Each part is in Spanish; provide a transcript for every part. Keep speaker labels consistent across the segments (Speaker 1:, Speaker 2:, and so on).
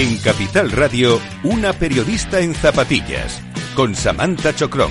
Speaker 1: En Capital Radio, una periodista en zapatillas, con Samantha Chocrón.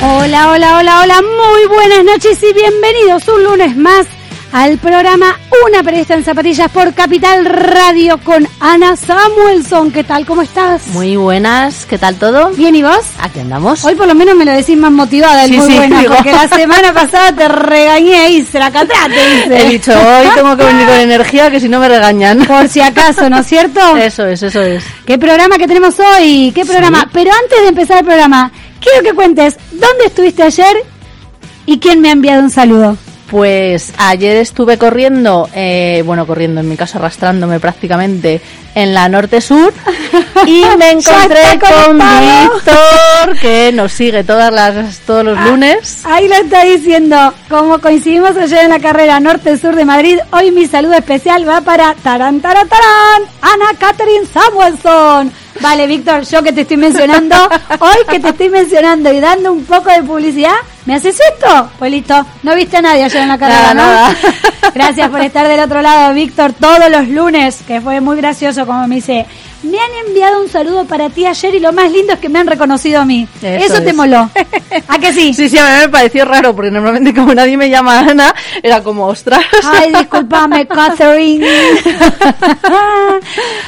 Speaker 2: Hola, hola, hola, hola, muy buenas noches y bienvenidos un lunes más al programa Una periodista en zapatillas por Capital Radio con Ana Samuelson. ¿Qué tal? ¿Cómo estás?
Speaker 3: Muy buenas, ¿qué tal todo?
Speaker 2: Bien, ¿y vos?
Speaker 3: Aquí andamos.
Speaker 2: Hoy por lo menos me lo decís más motivada, el
Speaker 3: Sí,
Speaker 2: muy
Speaker 3: sí,
Speaker 2: buena,
Speaker 3: digo.
Speaker 2: porque la semana pasada te regañé y se la catrate, dice.
Speaker 3: He dicho, hoy tengo que venir con energía que si no me regañan.
Speaker 2: Por si acaso, ¿no es cierto?
Speaker 3: Eso es, eso es.
Speaker 2: ¿Qué programa que tenemos hoy? ¿Qué programa? Pero antes de empezar el programa, quiero que cuentes dónde estuviste ayer y quién me ha enviado un saludo.
Speaker 3: Pues ayer estuve corriendo, eh, bueno, corriendo, en mi caso arrastrándome prácticamente en la norte-sur y me encontré con. Víctor, que nos sigue todas las, todos los lunes.
Speaker 2: Ahí lo está diciendo. Como coincidimos ayer en la carrera norte-sur de Madrid, hoy mi saludo especial va para Tarán, Tarán, Tarán, Ana Catherine Samuelson. Vale, Víctor, yo que te estoy mencionando, hoy que te estoy mencionando y dando un poco de publicidad, ¿me haces esto? Pues listo, no viste a nadie ayer en la carrera,
Speaker 3: Nada,
Speaker 2: ¿no?
Speaker 3: nada.
Speaker 2: Gracias por estar del otro lado, Víctor, todos los lunes, que fue muy gracioso como me dice, me han enviado un saludo para ti ayer y lo más lindo es que me han reconocido a mí. Eso,
Speaker 3: Eso
Speaker 2: te
Speaker 3: es.
Speaker 2: moló. ¿A que sí?
Speaker 3: Sí, sí, a mí me pareció raro porque normalmente como nadie me llama Ana, era como, ostras.
Speaker 2: Ay, discúlpame, Catherine.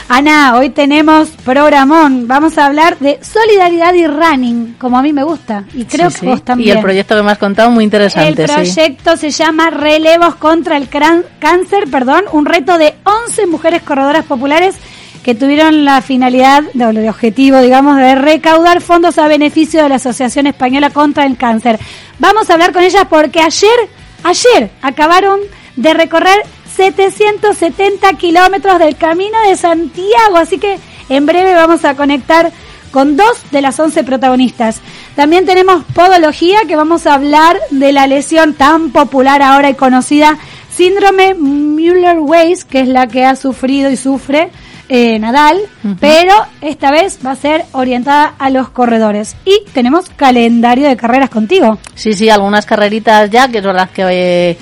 Speaker 2: Ana, hoy tenemos programón. Vamos a hablar de solidaridad y running, como a mí me gusta. Y creo
Speaker 3: Sí,
Speaker 2: que
Speaker 3: sí.
Speaker 2: vos también.
Speaker 3: Y el proyecto que me has contado, muy
Speaker 2: El
Speaker 3: interesante, sí.
Speaker 2: proyecto se llama Relevos contra el Cáncer, perdón, un reto de 11 mujeres corredoras populares que tuvieron la finalidad, el objetivo, digamos, de recaudar fondos a beneficio de la Asociación Española contra el Cáncer. Vamos a hablar con ellas porque ayer, ayer acabaron de recorrer 770 kilómetros del Camino de Santiago, así que en breve vamos a conectar con dos de las 11 protagonistas. También tenemos podología, que vamos a hablar de la lesión tan popular ahora y conocida, síndrome Müller-Weiss, que es la que ha sufrido y sufre eh, Nadal, pero esta vez va a ser orientada a los corredores. Y tenemos calendario de carreras contigo.
Speaker 3: Sí, sí, algunas carreritas ya, que es verdad que, eh,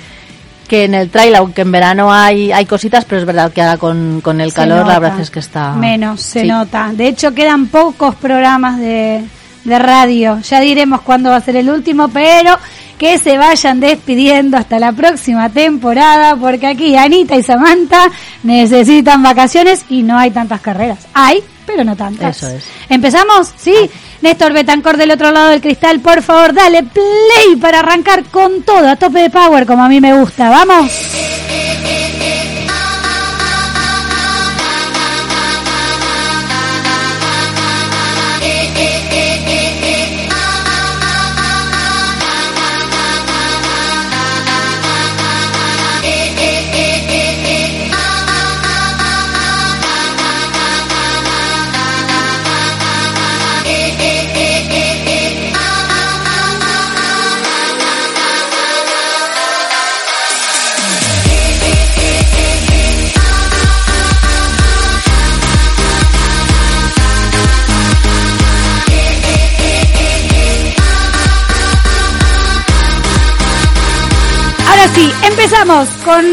Speaker 3: que en el trail, aunque en verano hay, hay cositas, pero es verdad que ahora con, con el
Speaker 2: Se
Speaker 3: calor
Speaker 2: nota.
Speaker 3: la verdad es que está...
Speaker 2: Menos, se
Speaker 3: Sí.
Speaker 2: nota. De hecho, quedan pocos programas de, de radio. Ya diremos cuándo va a ser el último, pero que se vayan despidiendo hasta la próxima temporada, porque aquí Anita y Samantha necesitan vacaciones y no hay tantas carreras. Hay, pero no tantas.
Speaker 3: Eso es.
Speaker 2: ¿Empezamos? Sí. Néstor Betancor del otro lado del cristal, por favor, dale play para arrancar con todo, a tope de power, como a mí me gusta. ¿Vamos? Empezamos con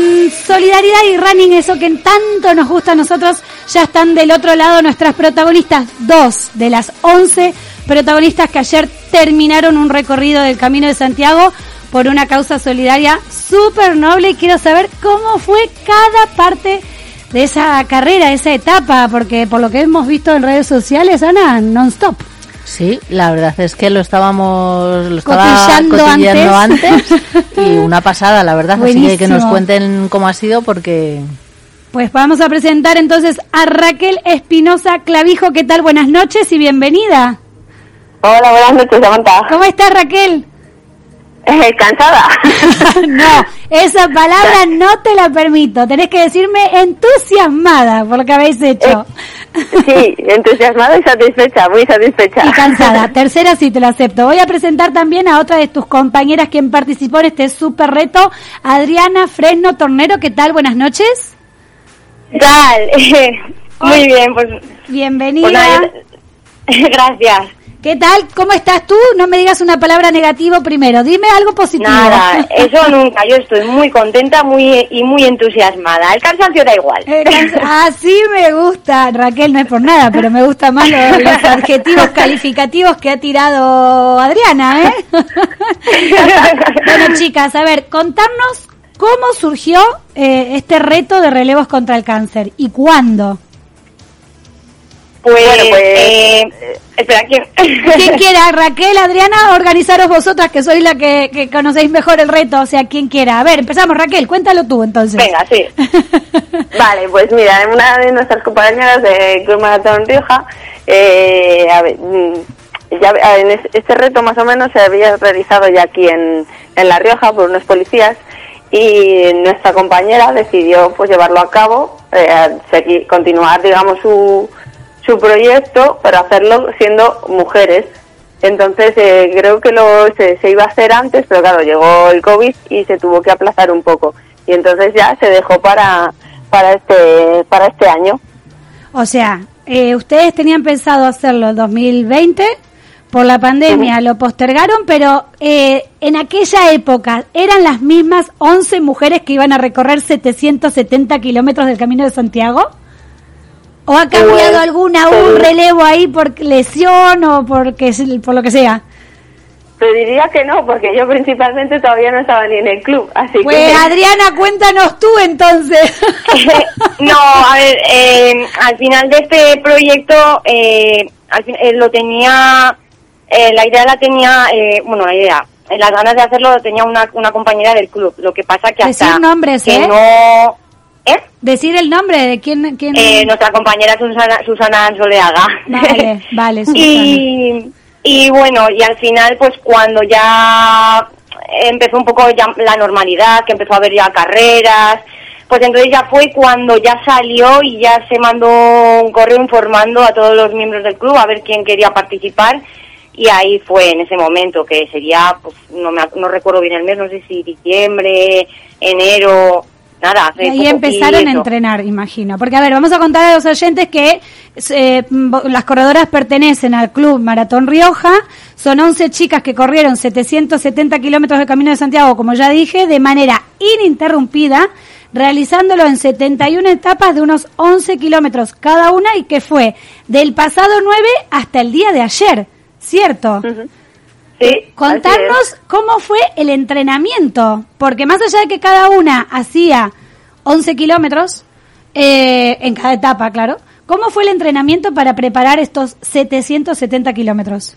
Speaker 2: solidaridad y running, eso que tanto nos gusta a nosotros. Ya están del otro lado nuestras protagonistas, dos de las once protagonistas que ayer terminaron un recorrido del Camino de Santiago por una causa solidaria súper noble y quiero saber cómo fue cada parte de esa carrera, esa etapa, porque por lo que hemos visto en redes sociales, Ana, non-stop.
Speaker 3: Sí, la verdad es que lo estábamos lo estaba
Speaker 2: Cotillando
Speaker 3: cotilleando
Speaker 2: antes.
Speaker 3: antes. y una pasada, la verdad. Así que que nos cuenten cómo ha sido porque
Speaker 2: Pues vamos a presentar entonces a Raquel Espinosa Clavijo. ¿Qué tal? Buenas noches y bienvenida.
Speaker 4: Hola, buenas noches, Samantha.
Speaker 2: ¿Cómo estás, Raquel?
Speaker 4: Eh, ¿Cansada?
Speaker 2: no, esa palabra no te la permito. Tenés que decirme entusiasmada por lo que habéis hecho.
Speaker 4: sí, entusiasmada y satisfecha, muy satisfecha.
Speaker 2: Y cansada. Tercera sí te lo acepto. Voy a presentar también a otra de tus compañeras quien participó en este super reto, Adriana Fresno Tornero. ¿Qué tal? Buenas noches.
Speaker 4: ¿Qué tal? muy bien, pues...
Speaker 2: Bienvenida.
Speaker 4: pues gracias.
Speaker 2: ¿Qué tal? ¿Cómo estás tú? No me digas una palabra negativa primero. Dime algo positivo.
Speaker 4: Nada, eso nunca. Yo estoy muy contenta muy y muy entusiasmada. El cansancio da igual.
Speaker 2: Así me gusta. Raquel, no es por nada, pero me gustan más los, adjetivos calificativos que ha tirado Adriana, ¿eh? bueno, chicas, a ver, contarnos cómo surgió eh, este reto de relevos contra el cáncer y cuándo.
Speaker 4: Pues, bueno, pues eh, espera, ¿quién?
Speaker 2: ¿Quién quiera? Raquel, Adriana, organizaros vosotras que sois la que, conocéis mejor el reto, o sea, quien quiera. A ver, empezamos, Raquel, cuéntalo tú entonces.
Speaker 4: Venga, sí. vale, pues mira, una de nuestras compañeras de Club Maratón Rioja, eh, a ver, mm, ya, en este reto más o menos se había realizado ya aquí en, en La Rioja por unos policías y nuestra compañera decidió pues llevarlo a cabo, eh, seguir, continuar digamos su su proyecto para hacerlo siendo mujeres. Entonces eh, creo que lo se, iba a hacer antes, pero claro, llegó el COVID y se tuvo que aplazar un poco. Y entonces ya se dejó para, para, este, para este año.
Speaker 2: O sea, eh, ustedes tenían pensado hacerlo en 2020, por la pandemia lo postergaron, pero eh, en aquella época eran las mismas 11 mujeres que iban a recorrer 770 kilómetros del Camino de Santiago. ¿O ha cambiado alguna, un relevo ahí por lesión o porque, por lo que sea?
Speaker 4: Te diría que no, porque yo principalmente todavía no estaba ni en el club, así
Speaker 2: pues, Adriana, cuéntanos tú entonces.
Speaker 4: no, a ver, eh, al final de este proyecto, eh, al eh, lo tenía, la idea la tenía, bueno, la idea, las ganas de hacerlo lo tenía una, una compañera del club. Lo que pasa que hasta
Speaker 2: Decir nombres,
Speaker 4: que
Speaker 2: ¿eh?
Speaker 4: no ¿Eh?
Speaker 2: Decir el nombre de quién. quién...
Speaker 4: Eh, nuestra compañera Susana, Susana Soleaga.
Speaker 2: Vale, vale,
Speaker 4: y, y bueno, y al final, pues cuando ya empezó un poco ya la normalidad, que empezó a haber ya carreras, pues entonces ya fue cuando ya salió y ya se mandó un correo informando a todos los miembros del club a ver quién quería participar y ahí fue en ese momento que sería, pues no, me, no recuerdo bien el mes, no sé si diciembre, enero, nada.
Speaker 2: Y ahí empezaron a entrenar, imagino. Porque, a ver, vamos a contar a los oyentes que eh, las corredoras pertenecen al Club Maratón Rioja. Son 11 chicas que corrieron 770 kilómetros de Camino de Santiago, como ya dije, de manera ininterrumpida, realizándolo en 71 etapas de unos 11 kilómetros cada una y que fue del pasado 9 hasta el día de ayer, ¿cierto?
Speaker 4: Sí,
Speaker 2: Contarnos cómo fue el entrenamiento, porque más allá de que cada una hacía 11 kilómetros, eh, en cada etapa, claro, ¿cómo fue el entrenamiento para preparar estos 770 kilómetros?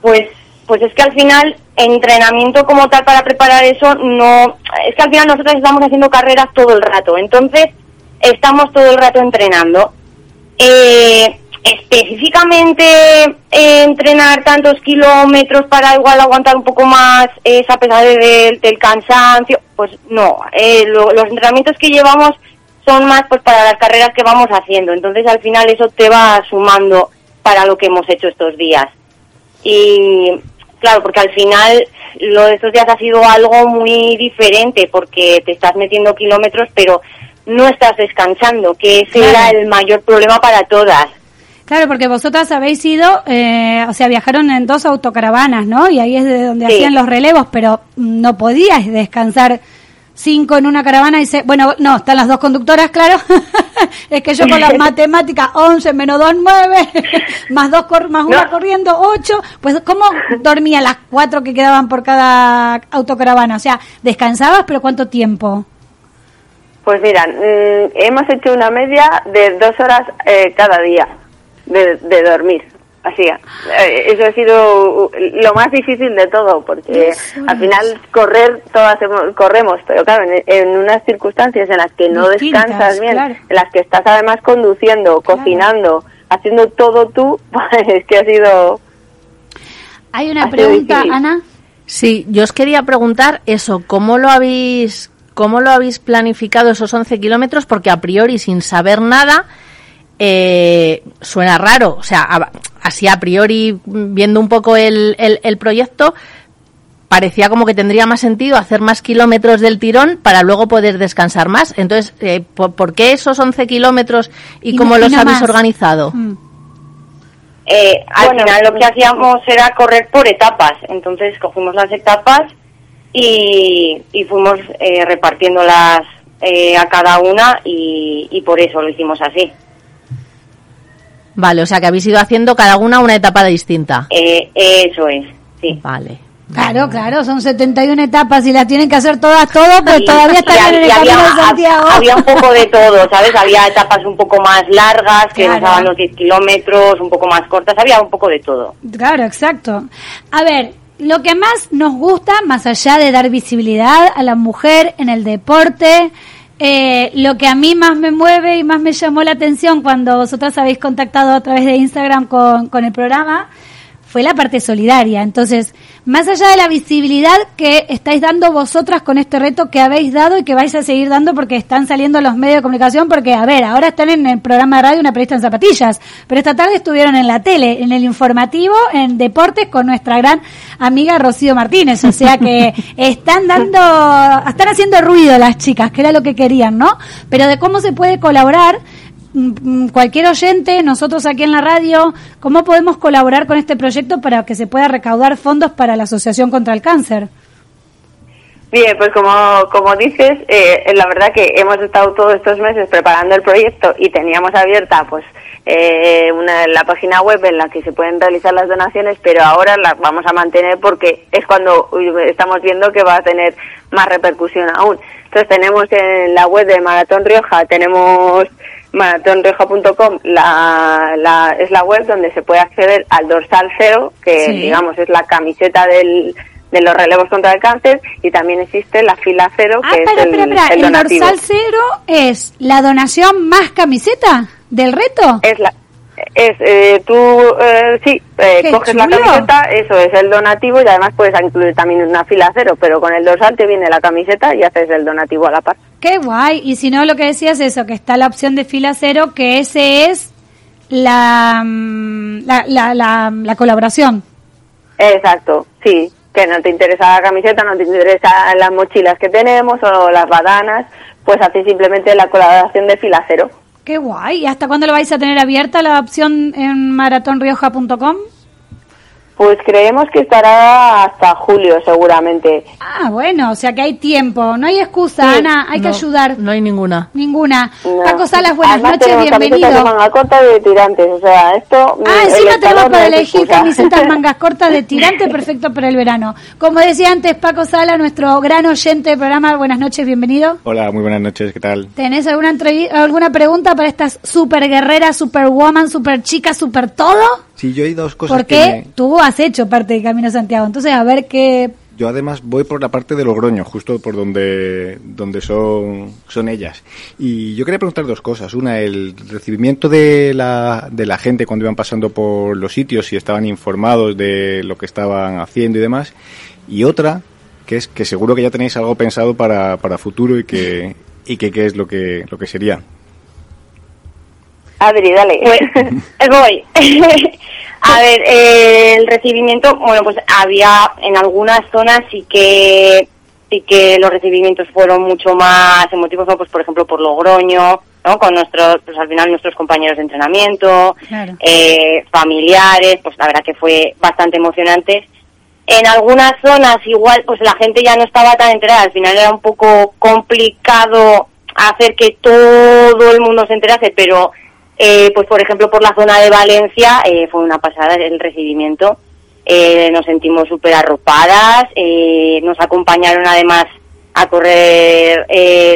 Speaker 4: Pues, pues es que al final, entrenamiento como tal para preparar eso, no, es que al final nosotros estamos haciendo carreras todo el rato, entonces estamos todo el rato entrenando. Eh, específicamente eh, entrenar tantos kilómetros para igual aguantar un poco más esa pesadez del, cansancio, pues no, eh, los entrenamientos que llevamos son más pues para las carreras que vamos haciendo, entonces al final eso te va sumando para lo que hemos hecho estos días. Y claro, porque al final lo de estos días ha sido algo muy diferente porque te estás metiendo kilómetros pero no estás descansando, que ese era el mayor problema para todas
Speaker 2: Claro, porque vosotras habéis ido, eh, o sea, viajaron en dos autocaravanas, ¿no? Y ahí es de donde hacían los relevos, pero no podías descansar cinco en una caravana y se, bueno, no, están las dos conductoras, claro. es que yo con las matemáticas, 11 menos 2, 9, más dos más una corriendo, 8. Pues, ¿cómo dormía las cuatro que quedaban por cada autocaravana? O sea, ¿descansabas, pero cuánto tiempo?
Speaker 4: Pues mira, mm, hemos hecho una media de dos horas eh, cada día de, dormir. Así, eh, eso ha sido lo más difícil de todo, porque al final correr, todas corremos, pero claro, en, unas circunstancias en las que no descansas bien, en las que estás además conduciendo, cocinando, haciendo todo tú, pues es que ha sido...
Speaker 2: Hay una pregunta, Ana.
Speaker 3: Sí, yo os quería preguntar eso, ¿cómo lo habéis, cómo lo habéis planificado esos 11 kilómetros? Porque a priori, sin saber nada, eh, suena raro. O sea, así a priori, viendo un poco el, el, proyecto, parecía como que tendría más sentido hacer más kilómetros del tirón para luego poder descansar más. Entonces, eh, ¿por, qué esos 11 kilómetros y, cómo los habéis organizado? Mm.
Speaker 4: eh, al final lo que hacíamos era correr por etapas. Entonces cogimos las etapas y, y fuimos eh, repartiéndolas eh, a cada una y, y por eso lo hicimos así.
Speaker 3: Vale, o sea que habéis ido haciendo cada una una etapa distinta.
Speaker 4: Eh, eso es, sí.
Speaker 3: Vale.
Speaker 2: Claro, claro, son 71 etapas y las tienen que hacer todas, todo, pues todavía están
Speaker 4: Y-
Speaker 2: en el camino
Speaker 4: había,
Speaker 2: de Santiago.
Speaker 4: había un poco de todo, ¿sabes? Había etapas un poco más largas, que
Speaker 2: Claro.
Speaker 4: nos daban los 10 kilómetros, un poco más cortas, había un poco de todo.
Speaker 2: Claro, exacto. A ver, lo que más nos gusta, más allá de dar visibilidad a la mujer en el deporte, eh, lo que a mí más me mueve y más me llamó la atención cuando vosotras habéis contactado a través de Instagram con, con el programa, fue la parte solidaria. Entonces, más allá de la visibilidad que estáis dando vosotras con este reto que habéis dado y que vais a seguir dando porque están saliendo los medios de comunicación, porque, a ver, ahora están en el programa de radio Una periodista en zapatillas, pero esta tarde estuvieron en la tele, en el informativo, en deportes con nuestra gran amiga Rocío Martínez. O sea que están dando, están haciendo ruido las chicas, que era lo que querían, ¿no? Pero de cómo se puede colaborar, cualquier oyente, nosotros aquí en la radio, ¿cómo podemos colaborar con este proyecto para que se pueda recaudar fondos para la Asociación contra el Cáncer?
Speaker 5: Bien, pues como, como dices, eh, la verdad que hemos estado todos estos meses preparando el proyecto y teníamos abierta pues eh, una, la página web en la que se pueden realizar las donaciones, pero ahora las vamos a mantener porque es cuando estamos viendo que va a tener más repercusión aún. Entonces tenemos en la web de Maratón Rioja, tenemos maratonrioja.com, la, la, es la web donde se puede acceder al dorsal cero, que
Speaker 2: Sí.
Speaker 5: digamos es la camiseta del, de los relevos contra el cáncer, y también existe la fila cero,
Speaker 2: Ah,
Speaker 5: que
Speaker 2: espera,
Speaker 5: es el,
Speaker 2: espera, espera.
Speaker 5: el
Speaker 2: El, dorsal cero es la donación más camiseta del reto.
Speaker 5: Es la, es, eh, tú, eh, sí, eh, coges la camiseta, eso es el donativo, y además puedes incluir también una fila cero, pero con el dorsal te viene la camiseta y haces el donativo a la par.
Speaker 2: Qué guay. Y si no, lo que decías es eso, que está la opción de fila cero, que ese es la, mm, la, la, la, la colaboración.
Speaker 5: Exacto, sí, que no te interesa la camiseta, no te interesa las mochilas que tenemos o las badanas, pues haces simplemente la colaboración de fila cero.
Speaker 2: Qué guay. ¿Y hasta cuándo lo vais a tener abierta la opción en maratonrioja.com?
Speaker 5: Pues creemos que estará hasta julio seguramente.
Speaker 2: Ah, bueno, o sea que hay tiempo. No hay excusa,
Speaker 5: Sí.
Speaker 2: Ana. Hay que
Speaker 3: No,
Speaker 2: ayudar.
Speaker 3: No hay ninguna.
Speaker 2: Ninguna.
Speaker 5: No.
Speaker 2: Paco Salas, buenas
Speaker 5: Además,
Speaker 2: noches,
Speaker 5: camisetas de
Speaker 2: bienvenido.
Speaker 5: manga corta de tirantes, o sea, esto...
Speaker 2: Ah, encima tenemos
Speaker 5: no
Speaker 2: para
Speaker 5: es
Speaker 2: elegir camisetas mangas cortas de tirante, perfecto para el verano. Como decía antes Paco Sala, nuestro gran oyente del programa, buenas noches, bienvenido.
Speaker 6: Hola, muy buenas noches, ¿qué tal?
Speaker 2: ¿Tenés alguna entrevi- alguna pregunta para estas super guerreras, super woman, super chica, super todo?
Speaker 6: Sí, yo hay dos cosas
Speaker 2: Porque
Speaker 6: que me-
Speaker 2: tú has hecho parte de Camino Santiago. Entonces, a ver qué...
Speaker 6: Yo además voy por la parte de Logroño, justo por donde, donde son, son ellas. Y yo quería preguntar dos cosas. Una, el recibimiento de la, de la gente cuando iban pasando por los sitios, si estaban informados de lo que estaban haciendo y demás. Y otra, que es que seguro que ya tenéis algo pensado para, para futuro y que, y que qué es lo que, lo que sería.
Speaker 5: Adri, dale.
Speaker 4: Pues voy. a ver, eh, el recibimiento, bueno, pues había en algunas zonas sí que sí que los recibimientos fueron mucho más emotivos, ¿no? pues por ejemplo por Logroño, ¿no? Con nuestros, pues al final nuestros compañeros de entrenamiento,
Speaker 2: Claro.
Speaker 4: eh, familiares, pues la verdad que fue bastante emocionante. En algunas zonas igual, pues la gente ya no estaba tan enterada, al final era un poco complicado hacer que todo el mundo se enterase, pero eh, pues por ejemplo por la zona de Valencia eh, fue una pasada el recibimiento, eh, nos sentimos súper arropadas, nos acompañaron además a correr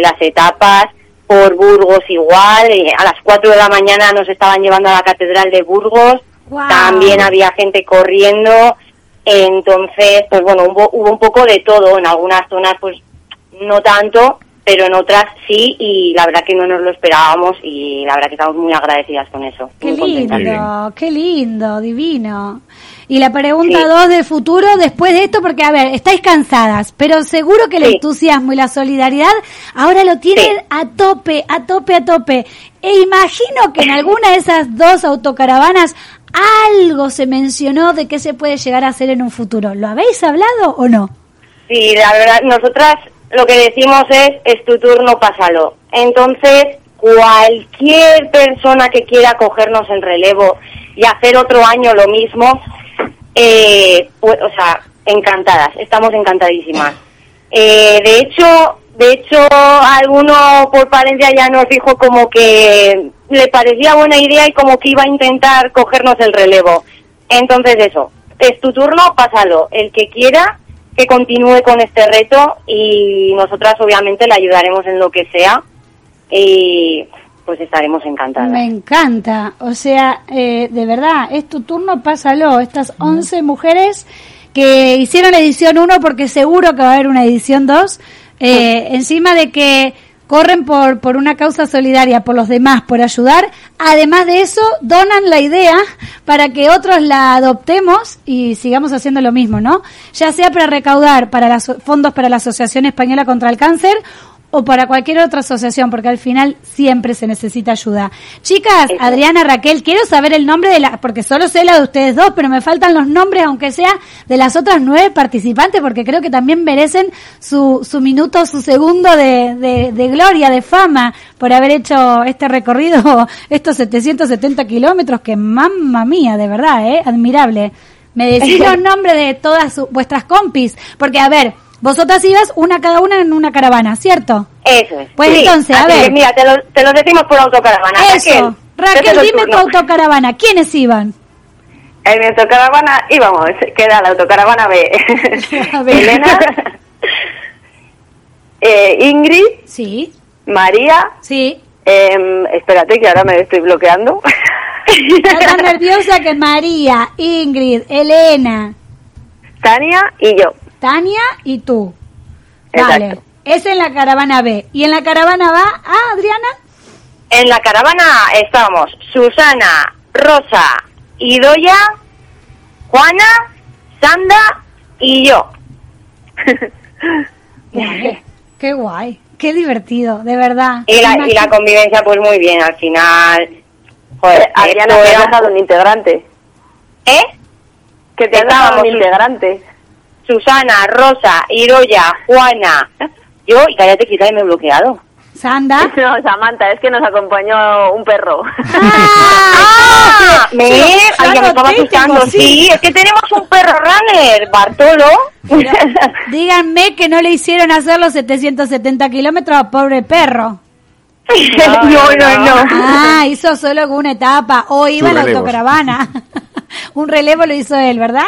Speaker 4: las etapas, por Burgos igual, a las 4 de la mañana nos estaban llevando a la Catedral de Burgos, también había gente corriendo, entonces pues bueno, hubo, hubo un poco de todo, en algunas zonas pues no tanto, pero en otras sí, y la verdad que no nos lo esperábamos y la verdad que estamos muy agradecidas con eso.
Speaker 2: Qué
Speaker 4: muy contentas.
Speaker 2: lindo, qué lindo, divino. Y la pregunta
Speaker 4: Sí.
Speaker 2: dos del futuro después de esto, porque a ver, estáis cansadas, pero seguro que el
Speaker 4: Sí.
Speaker 2: entusiasmo y la solidaridad ahora lo tienen
Speaker 4: Sí.
Speaker 2: a tope, a tope, a tope. E imagino que en alguna de esas dos autocaravanas algo se mencionó de qué se puede llegar a hacer en un futuro. ¿Lo habéis hablado o no?
Speaker 4: Sí, la verdad, nosotras lo que decimos es, es tu turno, pásalo. Entonces, cualquier persona que quiera cogernos el relevo y hacer otro año lo mismo, eh, pues, o sea, encantadas, estamos encantadísimas. Eh, de hecho, de hecho, alguno por Palencia ya nos dijo como que le parecía buena idea y como que iba a intentar cogernos el relevo. Entonces eso, es tu turno, pásalo. El que quiera que continúe con este reto y nosotras obviamente le ayudaremos en lo que sea y pues estaremos encantadas.
Speaker 2: Me encanta, o sea, eh, de verdad, es tu turno, pásalo. Estas 11 mujeres que hicieron edición 1 porque seguro que va a haber una edición 2, eh, encima de que corren por, por una causa solidaria, por los demás, por ayudar. Además de eso, donan la idea para que otros la adoptemos y sigamos haciendo lo mismo, ¿no? Ya sea para recaudar para los fondos para la Asociación Española contra el Cáncer o para cualquier otra asociación, porque al final siempre se necesita ayuda. Chicas, Adriana, Raquel, quiero saber el nombre de la, porque solo sé la de ustedes dos, pero me faltan los nombres, aunque sea de las otras nueve participantes, porque creo que también merecen su, su minuto, su segundo de, de, de gloria, de fama, por haber hecho este recorrido, estos 770 kilómetros, que mamma mía, de verdad, ¿eh? Admirable. Me decís los nombres de todas su- vuestras compis, porque a ver, vosotras ibas una cada una en una caravana, ¿cierto?
Speaker 4: Eso es.
Speaker 2: Pues
Speaker 4: Sí,
Speaker 2: entonces, a ver.
Speaker 4: mira, te lo, te lo decimos por autocaravana.
Speaker 2: Eso. Raquel,
Speaker 4: te cedo el
Speaker 2: dime tu autocaravana. ¿Quiénes iban?
Speaker 5: En mi autocaravana íbamos, que era la autocaravana B.
Speaker 2: A ver.
Speaker 5: Elena, eh, Ingrid,
Speaker 2: Sí,
Speaker 5: María,
Speaker 2: sí.
Speaker 5: em, espérate que ahora me estoy bloqueando.
Speaker 2: Está tan nerviosa que María, Ingrid, Elena,
Speaker 5: Tania y yo.
Speaker 2: Tania y tú. Vale.
Speaker 5: Exacto.
Speaker 2: Es en la caravana B. ¿Y en la caravana va ah, Adriana?
Speaker 4: En la caravana estamos Susana, Rosa, Idoya, Juana, Sanda y yo.
Speaker 2: Vale. Qué guay. Qué divertido, de verdad.
Speaker 4: Y la, y la convivencia pues muy bien, al final... Joder,
Speaker 5: Adriana,
Speaker 4: esto
Speaker 5: te
Speaker 4: era-
Speaker 5: has dejado un integrante.
Speaker 4: ¿Eh?
Speaker 5: Que te has dejado
Speaker 4: Estábamos
Speaker 5: un integrante.
Speaker 4: Susana, Rosa, Idoya, Juana, yo, y cállate que y me he bloqueado.
Speaker 2: Sanda.
Speaker 5: No, Samantha, es que nos acompañó un perro.
Speaker 4: ¡Ah! Me,
Speaker 2: Sí,
Speaker 4: ay, ya me estaba asustando.
Speaker 2: sí.
Speaker 4: Sí, es que tenemos un perro runner, Bartolo.
Speaker 2: Díganme que no le hicieron hacer los 770 kilómetros a pobre perro.
Speaker 4: no, no, no.
Speaker 2: Ah, hizo solo una etapa. O iba en la autocaravana. Un relevo lo hizo él, ¿verdad?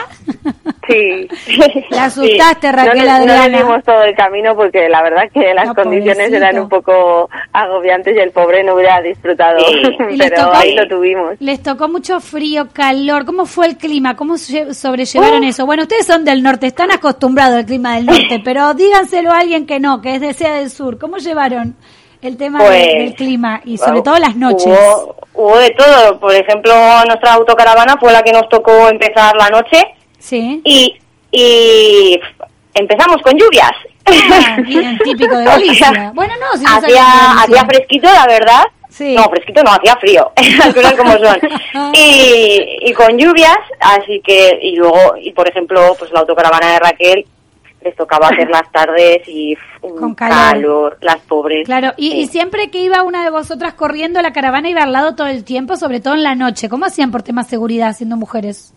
Speaker 5: Sí.
Speaker 2: La asustaste,
Speaker 5: No,
Speaker 2: Raquel
Speaker 5: le- no le
Speaker 2: Adriana.
Speaker 5: dimos todo el camino porque la verdad que las
Speaker 2: No,
Speaker 5: condiciones
Speaker 2: pobrecito.
Speaker 5: eran un poco agobiantes y el pobre no hubiera disfrutado.
Speaker 4: Sí.
Speaker 5: Pero
Speaker 2: tocó-
Speaker 5: ahí lo tuvimos.
Speaker 2: Les tocó mucho frío, calor. ¿Cómo fue el clima? ¿Cómo lle- sobrellevaron
Speaker 5: Uh.
Speaker 2: eso? Bueno, ustedes son del norte, están acostumbrados al clima del norte, pero díganselo a alguien que no, que es de sea del sur. ¿Cómo llevaron el tema
Speaker 4: Pues,
Speaker 2: del, del clima y sobre todo las noches?
Speaker 4: Hubo, hubo de todo. Por ejemplo, nuestra autocaravana fue la que nos tocó empezar la noche
Speaker 2: Sí.
Speaker 4: y, y empezamos con lluvias.
Speaker 2: Ah, bien, típico de Galicia. Bueno, no, si no
Speaker 4: hacía, hacía fresquito, la verdad.
Speaker 2: Sí.
Speaker 4: No, fresquito no, hacía frío. Las cosas como son. Y, y con lluvias, así que, y luego, y por ejemplo, pues la autocaravana de Raquel les tocaba hacer las tardes y un
Speaker 2: Con calor.
Speaker 4: calor. las pobres.
Speaker 2: Claro, y, siempre que iba una de vosotras corriendo, la caravana iba al lado todo el tiempo, sobre todo en la noche. ¿Cómo hacían por temas de seguridad siendo mujeres?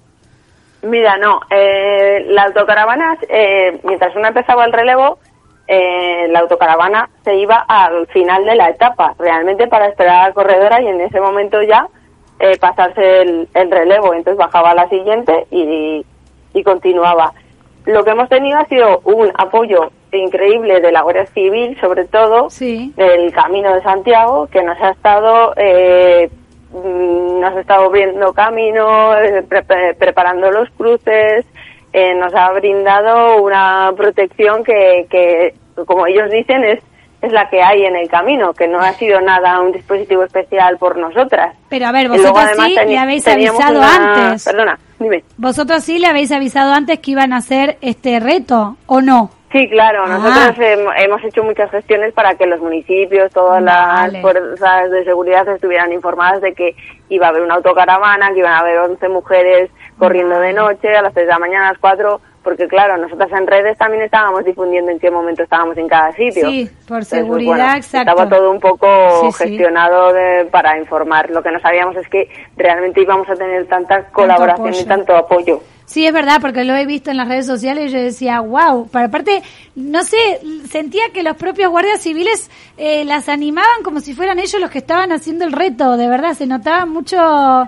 Speaker 5: Mira, no, eh, la autocaravana, eh, mientras uno empezaba el relevo, eh, la autocaravana se iba al final de la etapa, realmente para esperar a la corredora y en ese momento ya eh, pasarse el, el relevo. Entonces bajaba a la siguiente y, y continuaba. Lo que hemos tenido ha sido un apoyo increíble de la Guardia Civil, sobre todo
Speaker 2: Sí.
Speaker 5: del Camino de Santiago, que nos ha estado eh, mm, nos ha estado abriendo camino, eh, pre- pre- preparando los cruces, eh, nos ha brindado una protección que, que, como ellos dicen, es, es la que hay en el camino, que no ha sido nada un dispositivo especial por nosotras.
Speaker 2: Pero a ver,
Speaker 5: luego, además,
Speaker 2: sí le habéis avisado
Speaker 5: una-
Speaker 2: antes.
Speaker 5: Perdona, dime.
Speaker 2: Vosotros sí le habéis avisado antes que iban a hacer este reto, ¿o no?
Speaker 5: Sí, claro,
Speaker 2: Ah.
Speaker 5: nosotros hem- hemos hecho muchas gestiones para que los municipios, todas
Speaker 2: Vale.
Speaker 5: las fuerzas de seguridad estuvieran informadas de que iba a haber una autocaravana, que iban a haber 11 mujeres corriendo de noche, a las 3 de la mañana, a las 4, porque claro, nosotras en redes también estábamos difundiendo en qué momento estábamos en cada sitio.
Speaker 2: Sí, por
Speaker 5: Entonces,
Speaker 2: seguridad,
Speaker 5: bueno,
Speaker 2: exacto.
Speaker 5: Estaba todo un poco
Speaker 2: Sí, sí.
Speaker 5: gestionado de- para informar. Lo que no sabíamos es que realmente íbamos a tener tanta colaboración y tanto apoyo.
Speaker 2: Sí, es verdad, porque lo he visto en las redes sociales y yo decía, wow. Pero aparte, no sé, sentía que los propios guardias civiles eh, las animaban como si fueran ellos los que estaban haciendo el reto. De verdad, se notaba mucho,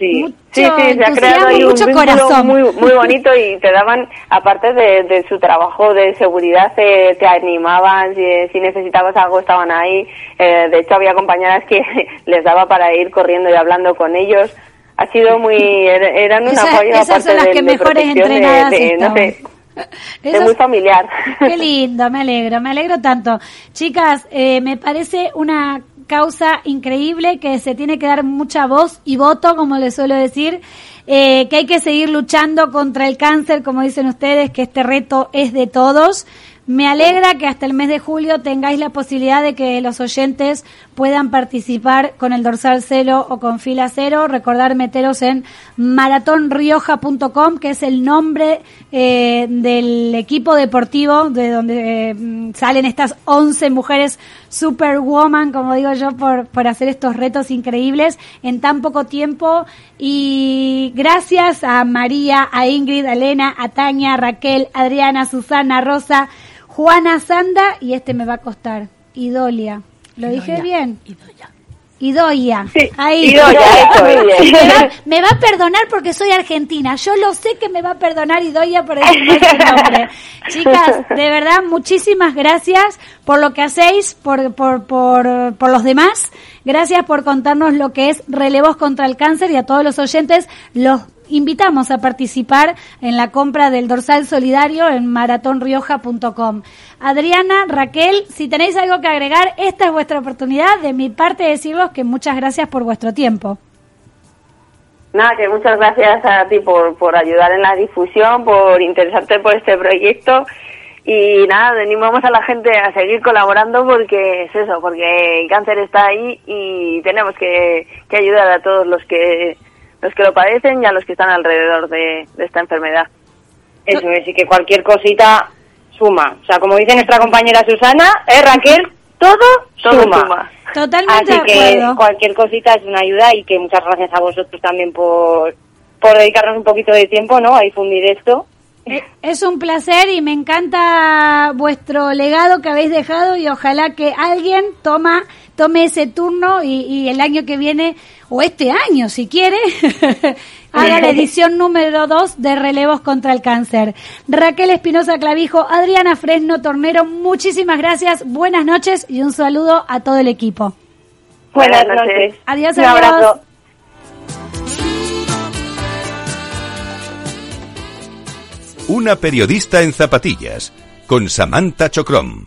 Speaker 5: Sí,
Speaker 2: mucho
Speaker 5: sí, sí, se ha creado ahí
Speaker 2: y
Speaker 5: un
Speaker 2: mucho corazón.
Speaker 5: muy, muy bonito y te daban, aparte de, de su trabajo de seguridad, te, te animaban, si, si necesitabas algo estaban ahí. Eh, de hecho, había compañeras que les daba para ir corriendo y hablando con ellos. Ha sido muy, er- eran un
Speaker 2: Esas-
Speaker 5: apoyo
Speaker 2: esas son las
Speaker 5: de,
Speaker 2: que mejores
Speaker 5: de-
Speaker 2: entrenadas
Speaker 5: de, no sé,
Speaker 2: Esas-
Speaker 5: muy familiar.
Speaker 2: Qué lindo, me alegro, me alegro tanto. Chicas, eh, me parece una causa increíble que se tiene que dar mucha voz y voto, como les suelo decir, eh, que hay que seguir luchando contra el cáncer, como dicen ustedes, que este reto es de todos. Me alegra que hasta el mes de julio tengáis la posibilidad de que los oyentes puedan participar con el dorsal cero o con fila cero. Recordar meteros en maratonrioja.com, que es el nombre eh, del equipo deportivo de donde eh, salen estas 11 mujeres superwoman, como digo yo, por, por hacer estos retos increíbles en tan poco tiempo. Y gracias a María, a Ingrid, a Elena, a Tania, a Raquel, Adriana, Susana, Rosa, Juana Sanda y este me va a costar, Idolia. ¿Lo dije bien? Idoia. Ahí.
Speaker 5: Idoia, eso, muy bien.
Speaker 2: Me va, me va a perdonar porque soy argentina. Yo lo sé que me va a perdonar Idoia por decir su nombre. Chicas, de verdad, muchísimas gracias por lo que hacéis, por, por, por, por los demás. Gracias por contarnos lo que es relevos contra el cáncer y a todos los oyentes los invitamos a participar en la compra del dorsal solidario en maratonrioja.com. Adriana, Raquel, si tenéis algo que agregar, esta es vuestra oportunidad. De mi parte, decirles que muchas gracias por vuestro tiempo.
Speaker 5: Nada, que muchas gracias a ti por, por ayudar en la difusión, por interesarte por este proyecto y nada, animamos a la gente a seguir colaborando porque es eso, porque el cáncer está ahí y tenemos que, que ayudar a todos los que los que lo padecen y a los que están alrededor de, de esta enfermedad.
Speaker 4: Eso es, y que cualquier cosita suma. O sea, como dice nuestra compañera Susana, ¿eh, Raquel? Todo,
Speaker 5: Todo
Speaker 4: suma.
Speaker 5: suma.
Speaker 2: Totalmente
Speaker 4: Así que
Speaker 2: acuerdo.
Speaker 4: cualquier cosita es una ayuda y que muchas gracias a vosotros también por, por dedicarnos un poquito de tiempo, ¿no? A difundir esto.
Speaker 2: Eh, Es un placer y me encanta vuestro legado que habéis dejado y ojalá que alguien toma tome ese turno y, y el año que viene, o este año si quiere, haga la edición número 2 de Relevos contra el Cáncer. Raquel Espinosa Clavijo, Adriana Fresno Tornero, muchísimas gracias, buenas noches y un saludo a todo el equipo.
Speaker 5: Buenas noches.
Speaker 4: noches.
Speaker 2: Adiós,
Speaker 4: Un
Speaker 2: adiós.
Speaker 4: abrazo.
Speaker 1: Una periodista en zapatillas, con Samantha Chocrom.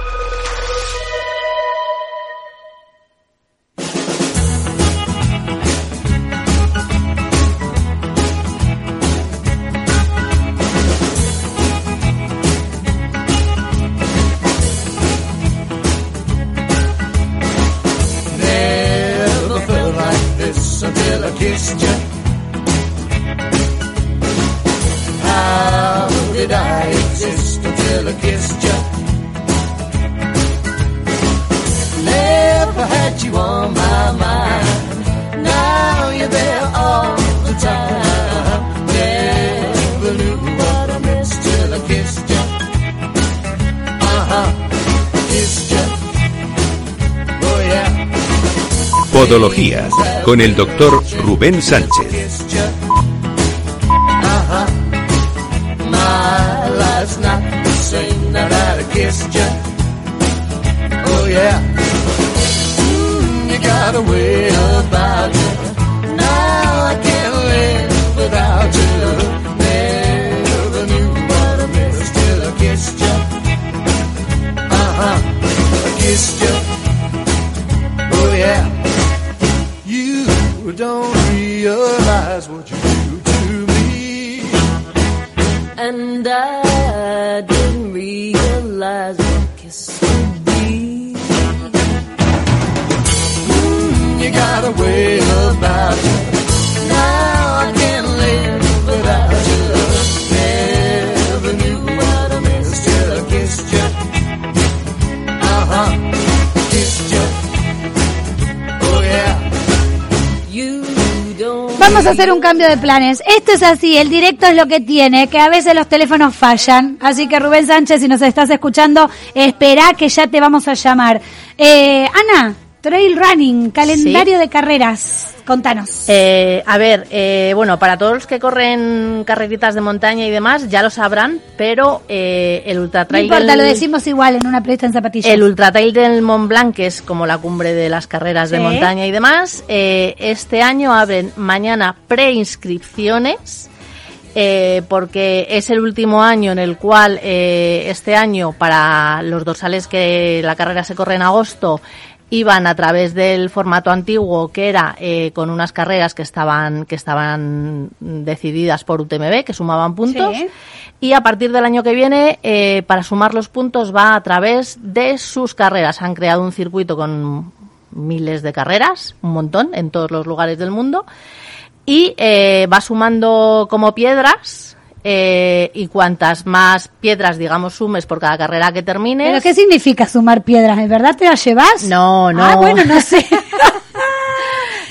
Speaker 1: Con el doctor Rubén Sánchez.
Speaker 2: Vamos a hacer un cambio de planes. Esto es así, el directo es lo que tiene, que a veces los teléfonos fallan. Así que Rubén Sánchez, si nos estás escuchando, espera que ya te vamos a llamar. Eh, Ana, Trail Running, calendario de carreras. Contanos.
Speaker 3: Eh, a ver, eh, bueno, para todos los que corren carreritas de montaña y demás, ya lo sabrán, pero eh, el Ultra
Speaker 2: no
Speaker 3: Trail
Speaker 2: importa,
Speaker 3: del-
Speaker 2: lo decimos igual en una playlist en zapatillas.
Speaker 3: El Ultra Trail del Mont Blanc, que es como la cumbre de las carreras de montaña y demás, eh, este año abren mañana preinscripciones. eh, porque es el último año en el cual eh, este año para los dorsales que la carrera se corre en agosto iban a través del formato antiguo que era eh, con unas carreras que estaban que estaban decididas por UTMB que sumaban puntos
Speaker 2: Sí.
Speaker 3: y a partir del año que viene, eh, para sumar los puntos, va a través de sus carreras. Han creado un circuito con miles de carreras, un montón, en todos los lugares del mundo. Y eh, va sumando como piedras. Eh, y cuantas más piedras, digamos, sumes por cada carrera que termines.
Speaker 2: ¿Pero qué significa sumar piedras? ¿De verdad te las llevas?
Speaker 3: No, no.
Speaker 2: Ah, bueno, no sé.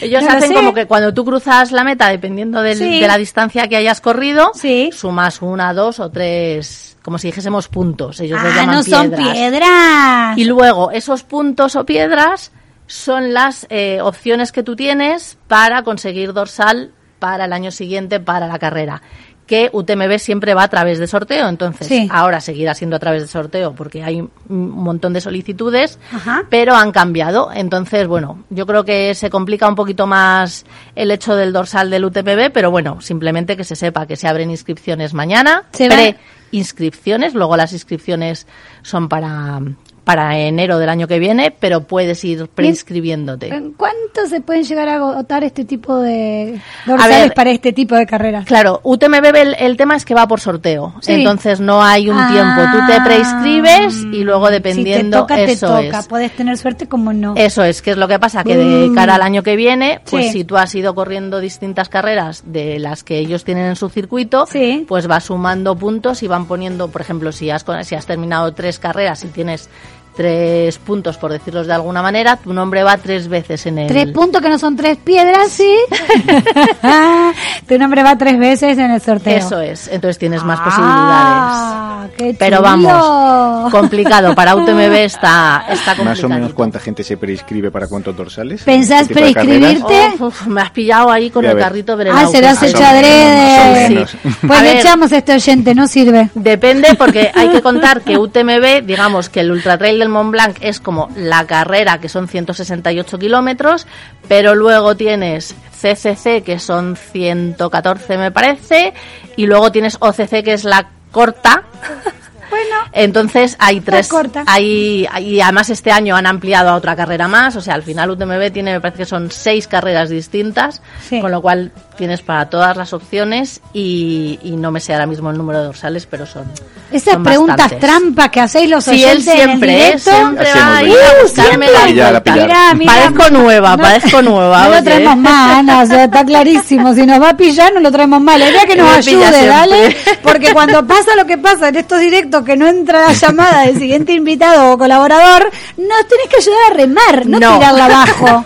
Speaker 3: Ellos
Speaker 2: No
Speaker 3: hacen como que cuando tú cruzas la meta, dependiendo del-
Speaker 2: Sí.
Speaker 3: de la distancia que hayas corrido,
Speaker 2: Sí.
Speaker 3: sumas una, dos o tres, como si dijésemos puntos. Ellos los
Speaker 2: ah,
Speaker 3: llaman
Speaker 2: no son
Speaker 3: piedras.
Speaker 2: piedras.
Speaker 3: Y luego, esos puntos o piedras son las eh, opciones que tú tienes para conseguir dorsal para el año siguiente, para la carrera. Que UTMB siempre va a través de sorteo, entonces
Speaker 2: Sí.
Speaker 3: ahora seguirá siendo a través de sorteo porque hay un montón de solicitudes,
Speaker 2: Ajá.
Speaker 3: pero han cambiado. Entonces, bueno, yo creo que se complica un poquito más el hecho del dorsal del UTMB, pero bueno, simplemente que se sepa que se abren inscripciones mañana,
Speaker 2: Se va-
Speaker 3: pre-inscripciones, luego las inscripciones son para, para enero del año que viene, pero puedes ir preinscribiéndote.
Speaker 2: ¿En cuánto se pueden llegar a agotar este tipo de dorsales
Speaker 3: ver,
Speaker 2: para este tipo de carreras?
Speaker 3: Claro, UTMB el, el tema es que va por sorteo,
Speaker 2: Sí.
Speaker 3: entonces no hay un
Speaker 2: Ah.
Speaker 3: tiempo. Tú te preinscribes y luego
Speaker 2: Si te
Speaker 3: dependiendo
Speaker 2: toca, te
Speaker 3: eso
Speaker 2: toca.
Speaker 3: es.
Speaker 2: Puedes tener suerte como no.
Speaker 3: Eso es, que es lo que pasa, que de
Speaker 2: Mm.
Speaker 3: cara al año que viene, pues
Speaker 2: Sí.
Speaker 3: si tú has ido corriendo distintas carreras de las que ellos tienen en su circuito,
Speaker 2: Sí.
Speaker 3: pues vas sumando puntos y van poniendo, por ejemplo, si has, si has terminado tres carreras y tienes tres puntos, por decirlos de alguna manera, tu nombre va tres veces en el...
Speaker 2: Tres puntos que no son tres piedras, sí. tu nombre va tres veces en el sorteo.
Speaker 3: Eso es, entonces tienes más
Speaker 2: Ah, qué
Speaker 3: Pero vamos, complicado. Para UTMB está, está complicado.
Speaker 6: Más o menos cuánta gente se preinscribe para cuántos dorsales.
Speaker 2: ¿Pensás
Speaker 6: ¿Este?
Speaker 3: Oh, uf, me has pillado ahí con el carrito de
Speaker 2: Ah, se lo has
Speaker 6: Más o
Speaker 2: hecho adrede.
Speaker 6: menos.
Speaker 2: Pues le echamos a este oyente, no sirve.
Speaker 3: Depende porque hay que contar que UTMB, digamos que el Ultra Trail del Mont Blanc es como la carrera que son 168 kilómetros, pero luego tienes CCC que son 114 me parece, y luego tienes OCC que es la corta.
Speaker 2: Bueno,
Speaker 3: Entonces hay tres,
Speaker 2: corta.
Speaker 3: hay, y además este año han ampliado a otra carrera más, o sea, al final UTMB tiene, me parece que son seis carreras distintas,
Speaker 2: Sí.
Speaker 3: con lo cual tienes para todas las opciones y, y no me sé ahora mismo el número de dorsales, pero son
Speaker 2: esas
Speaker 3: son
Speaker 2: preguntas
Speaker 3: bastantes.
Speaker 2: trampas que hacéis los
Speaker 3: Sí, él
Speaker 2: oyentes en el
Speaker 3: siempre,
Speaker 2: directo.
Speaker 3: siempre va
Speaker 6: hemos
Speaker 3: a ir
Speaker 6: venido.
Speaker 3: a buscarme
Speaker 2: siempre.
Speaker 3: la
Speaker 6: Pillar,
Speaker 3: vuelta.
Speaker 6: pillar.
Speaker 2: Mira, mira.
Speaker 3: Parezco nueva,
Speaker 2: No-
Speaker 3: parezco nueva.
Speaker 2: No lo traemos más, Ana, o sea, está clarísimo. Si nos va a pillar, no lo traemos más. La idea que nos ayude, dale.
Speaker 3: siempre.
Speaker 2: Porque cuando pasa lo que pasa en estos directos, que no entra la llamada del siguiente invitado o colaborador, nos tenés que ayudar a remar, no,
Speaker 3: No.
Speaker 2: tirarla abajo.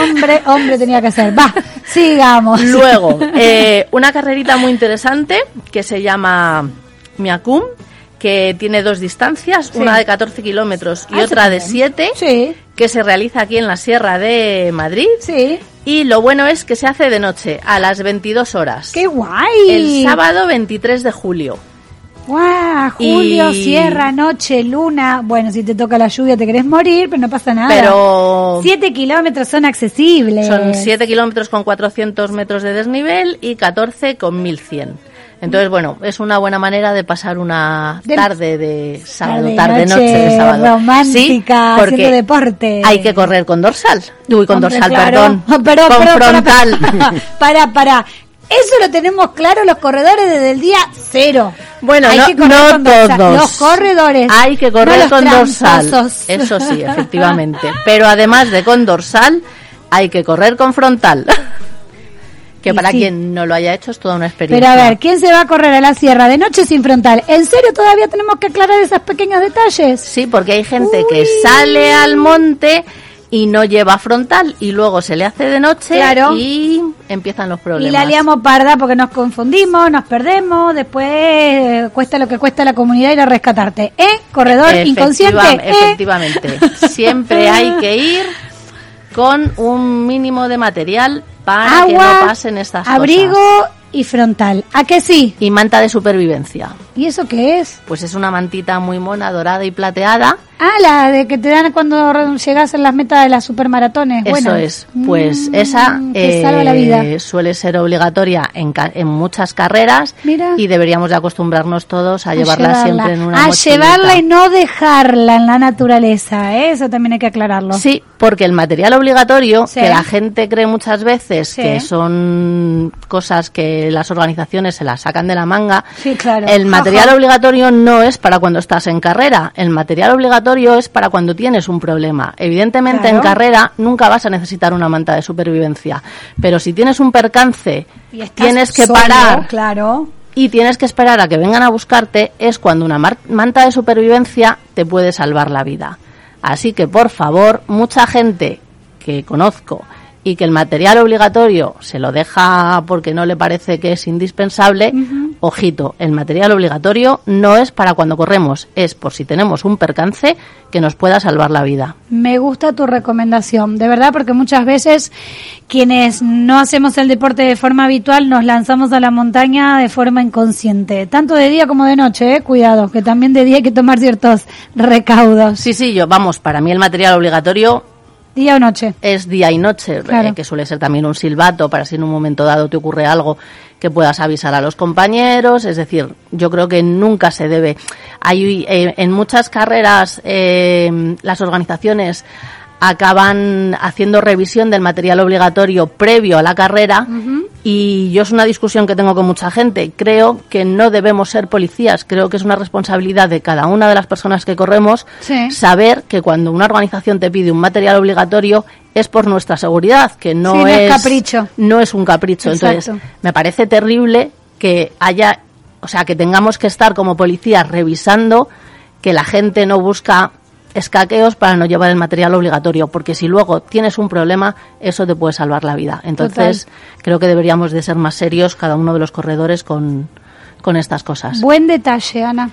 Speaker 2: Hombre, hombre tenía que ser. Va, sigamos.
Speaker 3: Luego, eh, una carrerita muy interesante que se llama Miacum, que tiene dos distancias,
Speaker 2: Sí.
Speaker 3: una de 14 kilómetros y
Speaker 2: Ah,
Speaker 3: otra de
Speaker 2: también.
Speaker 3: 7.
Speaker 2: Sí.
Speaker 3: que se realiza aquí en la Sierra de Madrid.
Speaker 2: Sí.
Speaker 3: Y lo bueno es que se hace de noche, a las 22 horas.
Speaker 2: ¡Qué guay!
Speaker 3: El sábado 23 de julio.
Speaker 2: ¡Guau! Julio,
Speaker 3: Y-
Speaker 2: sierra, noche, luna. Bueno, si te toca la lluvia te querés morir, pero no pasa nada.
Speaker 3: Pero
Speaker 2: Siete kilómetros son accesibles.
Speaker 3: son 7 kilómetros con 400 metros de desnivel y 14 con 1100. Entonces, bueno, es una buena manera de pasar una
Speaker 2: De-
Speaker 3: tarde de sábado,
Speaker 2: Tarde, noche,
Speaker 3: noche de sábado.
Speaker 2: romántica,
Speaker 3: Sí, porque
Speaker 2: haciendo deporte.
Speaker 3: Hay que correr con dorsal. Uy, con
Speaker 2: Hombre,
Speaker 3: dorsal,
Speaker 2: claro.
Speaker 3: perdón.
Speaker 2: Pero,
Speaker 3: con
Speaker 2: pero,
Speaker 3: frontal.
Speaker 2: Para, para, para. Eso lo tenemos claro los corredores desde el día cero.
Speaker 3: Bueno,
Speaker 2: Hay
Speaker 3: no,
Speaker 2: que correr
Speaker 3: no
Speaker 2: con
Speaker 3: todos.
Speaker 2: Los corredores.
Speaker 3: Hay que correr
Speaker 2: no
Speaker 3: con dorsal. Eso sí, efectivamente. Pero además de con dorsal, hay que correr con frontal. Que
Speaker 2: Y
Speaker 3: para
Speaker 2: sí.
Speaker 3: quien no lo haya hecho es toda una
Speaker 2: Pero
Speaker 3: experiencia.
Speaker 2: a ver, ¿quién se va a correr a la sierra de noche sin frontal? ¿En serio todavía tenemos que aclarar esos pequeños detalles?
Speaker 3: Sí, porque hay gente que sale al monte y no lleva frontal y luego se le hace de noche
Speaker 2: Claro.
Speaker 3: y empiezan los problemas.
Speaker 2: Y la liamos parda porque nos confundimos, nos perdemos, después eh, cuesta lo que cuesta la comunidad ir a rescatarte. ¿Eh? Corredor
Speaker 3: Efectiva-
Speaker 2: inconsciente. ¿eh?
Speaker 3: Efectivamente. Siempre hay que ir con un mínimo de material para que no pasen estas
Speaker 2: abrigo
Speaker 3: cosas.
Speaker 2: y frontal. ¿A que sí?
Speaker 3: Y manta de supervivencia.
Speaker 2: ¿Y eso qué es?
Speaker 3: Pues es una mantita muy mona, dorada y plateada.
Speaker 2: Ah, la de que te dan cuando llegas a las metas de las supermaratones.
Speaker 3: Eso
Speaker 2: bueno.
Speaker 3: es. Pues
Speaker 2: Mm,
Speaker 3: esa eh,
Speaker 2: salva la vida.
Speaker 3: suele ser obligatoria en, ca- en muchas carreras
Speaker 2: Mira.
Speaker 3: y deberíamos de acostumbrarnos todos a,
Speaker 2: A
Speaker 3: llevarla,
Speaker 2: llevarla.
Speaker 3: siempre en una
Speaker 2: A
Speaker 3: mochilita.
Speaker 2: llevarla y no dejarla en la naturaleza. ¿eh? Eso también hay que aclararlo.
Speaker 3: Sí, porque el material obligatorio,
Speaker 2: Sí.
Speaker 3: que la gente cree muchas veces
Speaker 2: Sí.
Speaker 3: que son cosas que las organizaciones se las sacan de la manga,
Speaker 2: Sí, claro.
Speaker 3: el material
Speaker 2: Ajá.
Speaker 3: obligatorio no es para cuando estás en carrera, el material obligatorio es para cuando tienes un problema. Evidentemente
Speaker 2: Claro.
Speaker 3: en carrera nunca vas a necesitar una manta de supervivencia, pero si tienes un percance,
Speaker 2: Y
Speaker 3: tienes que
Speaker 2: solo,
Speaker 3: parar
Speaker 2: Claro.
Speaker 3: y tienes que esperar a que vengan a buscarte, es cuando una manta de supervivencia te puede salvar la vida. Así que, por favor, mucha gente que conozco y que el material obligatorio se lo deja porque no le parece que es indispensable, ojito, el material obligatorio no es para cuando corremos, es por si tenemos un percance que nos pueda salvar la vida.
Speaker 2: Me gusta tu recomendación, de verdad, porque muchas veces quienes no hacemos el deporte de forma habitual nos lanzamos a la montaña de forma inconsciente, tanto de día como de noche, eh, cuidado, que también de día hay que tomar ciertos recaudos,
Speaker 3: Sí, sí, yo, vamos, para mí el material obligatorio
Speaker 2: día o noche.
Speaker 3: es día y noche,
Speaker 2: Claro.
Speaker 3: eh, que suele ser también un silbato para si en un momento dado te ocurre algo que puedas avisar a los compañeros. Es decir, yo creo que nunca se debe. Hay eh, en muchas carreras eh, las organizaciones acaban haciendo revisión del material obligatorio previo a la carrera y yo es una discusión que tengo con mucha gente. Creo que no debemos ser policías, creo que es una responsabilidad de cada una de las personas que corremos
Speaker 2: Sí.
Speaker 3: saber que cuando una organización te pide un material obligatorio es por nuestra seguridad, que no,
Speaker 2: Sí, no es capricho.
Speaker 3: No es un capricho.
Speaker 2: Exacto.
Speaker 3: Entonces, me parece terrible que haya, o sea, que tengamos que estar como policías revisando que la gente no busca escaqueos para no llevar el material obligatorio, porque si luego tienes un problema, eso te puede salvar la vida. Entonces, creo que deberíamos de ser más serios cada uno de los corredores con, con estas cosas.
Speaker 2: Buen detalle, Ana.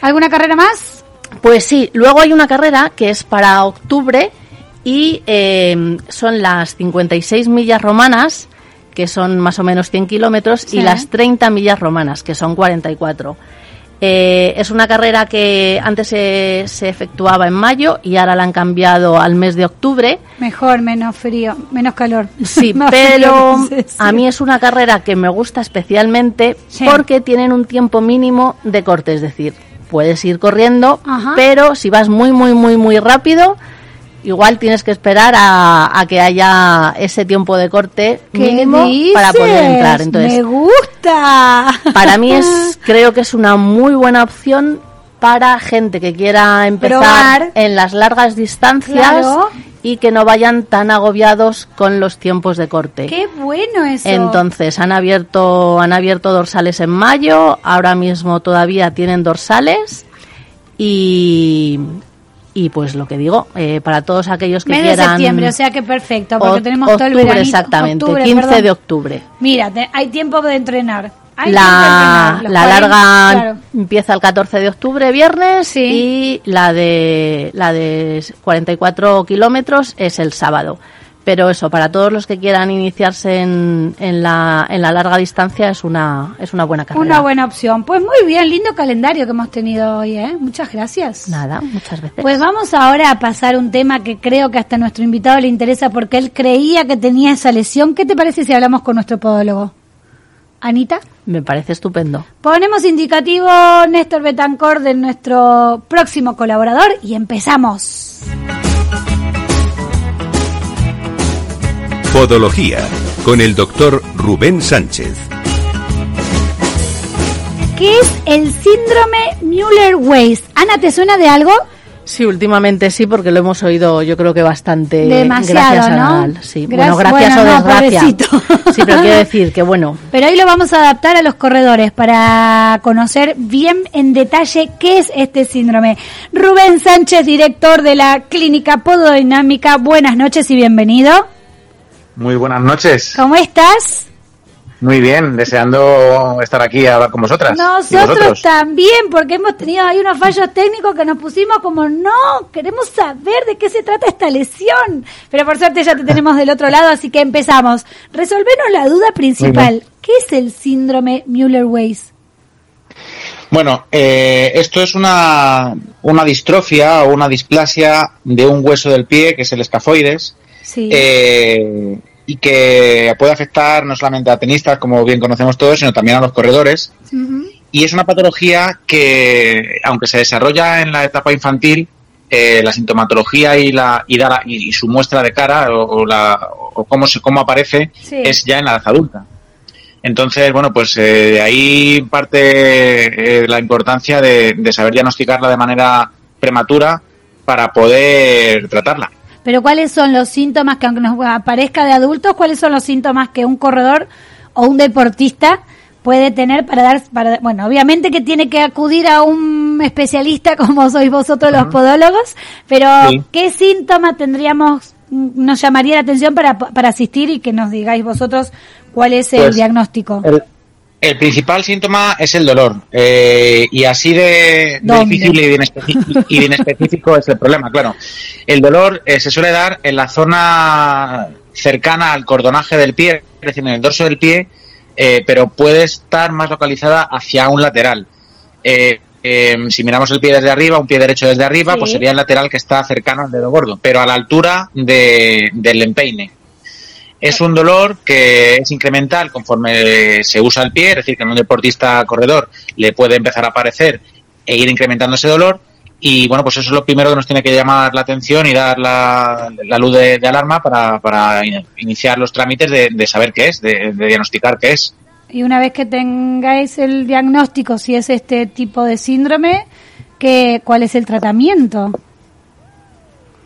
Speaker 2: ¿Alguna carrera más?
Speaker 3: Pues sí, luego hay una carrera que es para octubre y eh, son las 56 millas romanas, que son más o menos 100 kilómetros,
Speaker 2: Sí.
Speaker 3: y las 30 millas romanas, que son 44. Eh, es una carrera que antes se, se efectuaba en mayo y ahora la han cambiado al mes de octubre.
Speaker 2: Mejor, menos frío, menos calor.
Speaker 3: Sí,
Speaker 2: Más
Speaker 3: pero
Speaker 2: frío, sí, sí.
Speaker 3: a mí es una carrera que me gusta especialmente
Speaker 2: Sí.
Speaker 3: porque tienen un tiempo mínimo de corte, es decir, puedes ir corriendo,
Speaker 2: Ajá.
Speaker 3: pero si vas muy, muy, muy, muy rápido, igual tienes que esperar a, a que haya ese tiempo de corte
Speaker 2: ¿Qué
Speaker 3: mínimo para poder
Speaker 2: dices?
Speaker 3: entrar. Entonces,
Speaker 2: Me gusta.
Speaker 3: para mí es, creo que es una muy buena opción para gente que quiera empezar
Speaker 2: Probar.
Speaker 3: en las largas distancias
Speaker 2: Claro.
Speaker 3: y que no vayan tan agobiados con los tiempos de corte.
Speaker 2: Qué bueno eso.
Speaker 3: Entonces han abierto han abierto dorsales en mayo, ahora mismo todavía tienen dorsales y y pues lo que digo eh, para todos aquellos que
Speaker 2: de
Speaker 3: quieran
Speaker 2: septiembre, o sea que perfecto, porque tenemos todo el veranito.
Speaker 3: exactamente,
Speaker 2: Octubre,
Speaker 3: 15
Speaker 2: perdón.
Speaker 3: de octubre.
Speaker 2: Mira, te- hay tiempo de entrenar. Ay,
Speaker 3: la,
Speaker 2: nunca entrenar,
Speaker 3: la larga
Speaker 2: 40, claro.
Speaker 3: empieza el 14 de octubre, viernes,
Speaker 2: Sí.
Speaker 3: y la de, la de 44 kilómetros es el sábado. Pero eso, para todos los que quieran iniciarse en, en, la, en la larga distancia es una, es una buena carrera.
Speaker 2: Una buena opción. Pues muy bien, lindo calendario que hemos tenido hoy, ¿eh? Muchas gracias.
Speaker 3: Nada, muchas veces.
Speaker 2: Pues vamos ahora a pasar un tema que creo que hasta a nuestro invitado le interesa porque él creía que tenía esa lesión. ¿Qué te parece si hablamos con nuestro podólogo? Anita.
Speaker 3: Me parece estupendo.
Speaker 2: Ponemos indicativo Néstor Betancor de nuestro próximo colaborador y empezamos.
Speaker 1: Podología con el doctor Rubén Sánchez.
Speaker 2: ¿Qué es el síndrome Müller-Weiss? Ana, ¿te suena de algo?
Speaker 3: Sí, últimamente sí, porque lo hemos oído yo creo que bastante.
Speaker 2: Demasiado,
Speaker 3: gracias a
Speaker 2: ¿no?
Speaker 3: Nadal, Sí,
Speaker 2: Gra-
Speaker 3: bueno, gracias
Speaker 2: bueno,
Speaker 3: o
Speaker 2: no,
Speaker 3: desgracia. Sí, pero quiero decir que bueno,
Speaker 2: Pero hoy lo vamos a adaptar a los corredores para conocer bien en detalle qué es este síndrome. Rubén Sánchez, director de la Clínica Pododinámica, buenas noches y bienvenido.
Speaker 7: Muy buenas noches.
Speaker 2: ¿Cómo estás?
Speaker 7: Muy bien, deseando estar aquí a hablar con vosotras.
Speaker 2: Nosotros también, porque hemos tenido ahí unos fallos técnicos que nos pusimos como, no, queremos saber de qué se trata esta lesión. Pero por suerte ya te tenemos del otro lado, así que empezamos. Resolvenos la duda principal. ¿Qué es el síndrome Müller-Weiss?
Speaker 7: Bueno, eh, esto es una, una distrofia o una displasia de un hueso del pie, que es el escafoides,
Speaker 2: Sí.
Speaker 7: eh, y que puede afectar no solamente a tenistas, como bien conocemos todos, sino también a los corredores. Y es una patología que, aunque se desarrolla en la etapa infantil, eh, la sintomatología y, la, y, da la- y- y su muestra de cara o, o la, o cómo, se, cómo aparece
Speaker 2: Sí.
Speaker 7: es ya en la edad adulta. Entonces, bueno, pues eh, de ahí parte eh, la importancia de, de saber diagnosticarla de manera prematura para poder tratarla.
Speaker 2: Pero ¿cuáles son los síntomas que aunque nos aparezca de adultos, cuáles son los síntomas que un corredor o un deportista puede tener para dar, para, bueno, obviamente que tiene que acudir a un especialista como sois vosotros los podólogos, pero
Speaker 7: Sí.
Speaker 2: ¿qué síntoma tendríamos, nos llamaría la atención para, para asistir y que nos digáis vosotros cuál es el
Speaker 7: Pues,
Speaker 2: diagnóstico?
Speaker 7: El, el principal síntoma es el dolor. eh, y así de, difícil y de, inespeci- y de inespecífico es el problema, claro. El dolor eh, se suele dar en la zona cercana al cordonaje del pie, es decir, en el dorso del pie, eh, pero puede estar más localizada hacia un lateral. Eh, eh, si miramos el pie desde arriba, un pie derecho desde arriba,
Speaker 2: Sí.
Speaker 7: pues sería el lateral que está cercano al dedo gordo, pero a la altura de- del empeine. Es un dolor que es incremental conforme se usa el pie, es decir, que en un deportista corredor le puede empezar a aparecer e ir incrementando ese dolor. Y bueno, pues eso es lo primero que nos tiene que llamar la atención y dar la, luz de, alarma para, para in- iniciar los trámites de, de saber qué es, de, de diagnosticar qué es.
Speaker 2: Y una vez que tengáis el diagnóstico, si es este tipo de síndrome, ¿qué, ¿cuál es el tratamiento?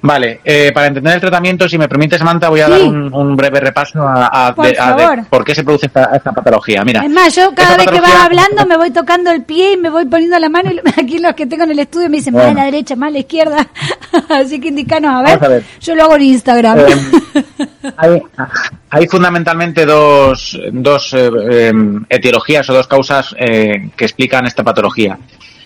Speaker 7: Vale, eh, para entender el tratamiento, si me permite, Samantha, voy a
Speaker 2: Sí.
Speaker 7: dar un, un breve repaso a, a-
Speaker 2: Por
Speaker 7: de, a de
Speaker 2: favor.
Speaker 7: por qué se produce esta, esta patología. Mira,
Speaker 2: Es más, yo cada vez que vas hablando me voy tocando el pie y me voy poniendo la mano y aquí los que tengo en el estudio me dicen más a
Speaker 7: Bueno.
Speaker 2: la derecha, más a la izquierda. Así que indicanos, a ver.
Speaker 7: Vamos a ver.
Speaker 2: Yo lo hago en Instagram.
Speaker 7: Eh, hay, hay fundamentalmente dos, dos eh, eh, etiologías o dos causas eh, que explican esta patología.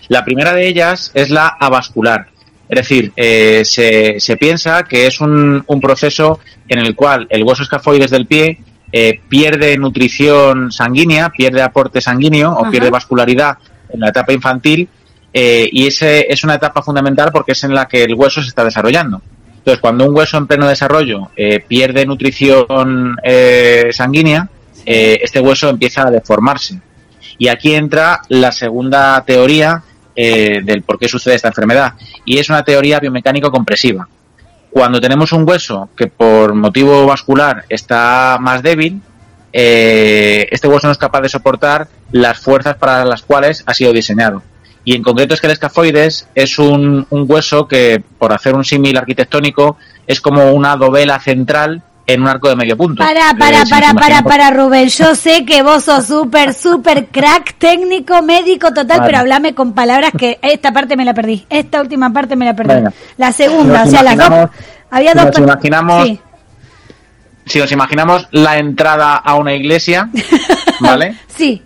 Speaker 7: La primera de ellas es la avascular. Es decir, eh, se, se piensa que es un, un proceso en el cual el hueso escafoides del pie eh, pierde nutrición sanguínea, pierde aporte sanguíneo o pierde vascularidad en la etapa infantil eh, y ese es una etapa fundamental porque es en la que el hueso se está desarrollando. Entonces, cuando un hueso en pleno desarrollo eh, pierde nutrición sanguínea, este hueso empieza a deformarse. Y aquí entra la segunda teoría eh, del por qué sucede esta enfermedad, y es una teoría biomecánico-compresiva. Cuando tenemos un hueso que por motivo vascular está más débil, eh, este hueso no es capaz de soportar las fuerzas para las cuales ha sido diseñado. Y en concreto es que el escafoides es un, un hueso que, por hacer un símil arquitectónico, es como una dovela central en un arco de medio punto.
Speaker 2: Para,
Speaker 7: Eh,
Speaker 2: para,
Speaker 7: si
Speaker 2: para, para, para, Rubén. Yo sé que vos sos súper, súper crack, técnico, médico, total,
Speaker 7: Vale.
Speaker 2: pero hablame con palabras que esta parte me la perdí. Esta última parte me la perdí.
Speaker 7: Venga.
Speaker 2: La segunda,
Speaker 7: Si
Speaker 2: o sea, las dos. Había
Speaker 7: si
Speaker 2: dos.
Speaker 7: nos imaginamos-
Speaker 2: Sí.
Speaker 7: Si nos imaginamos la entrada a una iglesia, ¿vale?
Speaker 2: Sí.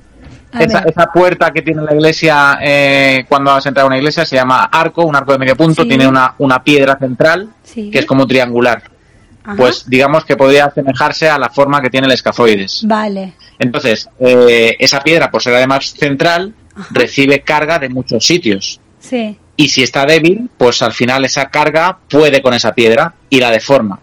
Speaker 7: Esa, esa puerta que tiene la iglesia eh, cuando vas a entrar a una iglesia se llama arco, un arco de medio punto,
Speaker 2: Sí.
Speaker 7: tiene una, una piedra central
Speaker 2: Sí.
Speaker 7: que es como triangular.
Speaker 2: Ajá.
Speaker 7: Pues digamos que podría asemejarse a la forma que tiene el escafoides.
Speaker 2: Vale.
Speaker 7: Entonces, eh, esa piedra, por ser además central, recibe carga de muchos sitios.
Speaker 2: Sí.
Speaker 7: Y si está débil, pues al final esa carga puede con esa piedra y la deforma.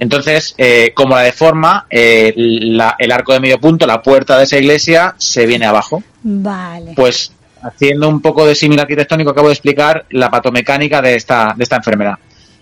Speaker 7: Entonces, eh, como la deforma, eh, la- el arco de medio punto, la puerta de esa iglesia, se viene abajo.
Speaker 2: Vale.
Speaker 7: Pues haciendo un poco de símil arquitectónico, acabo de explicar la patomecánica de esta, de esta enfermedad.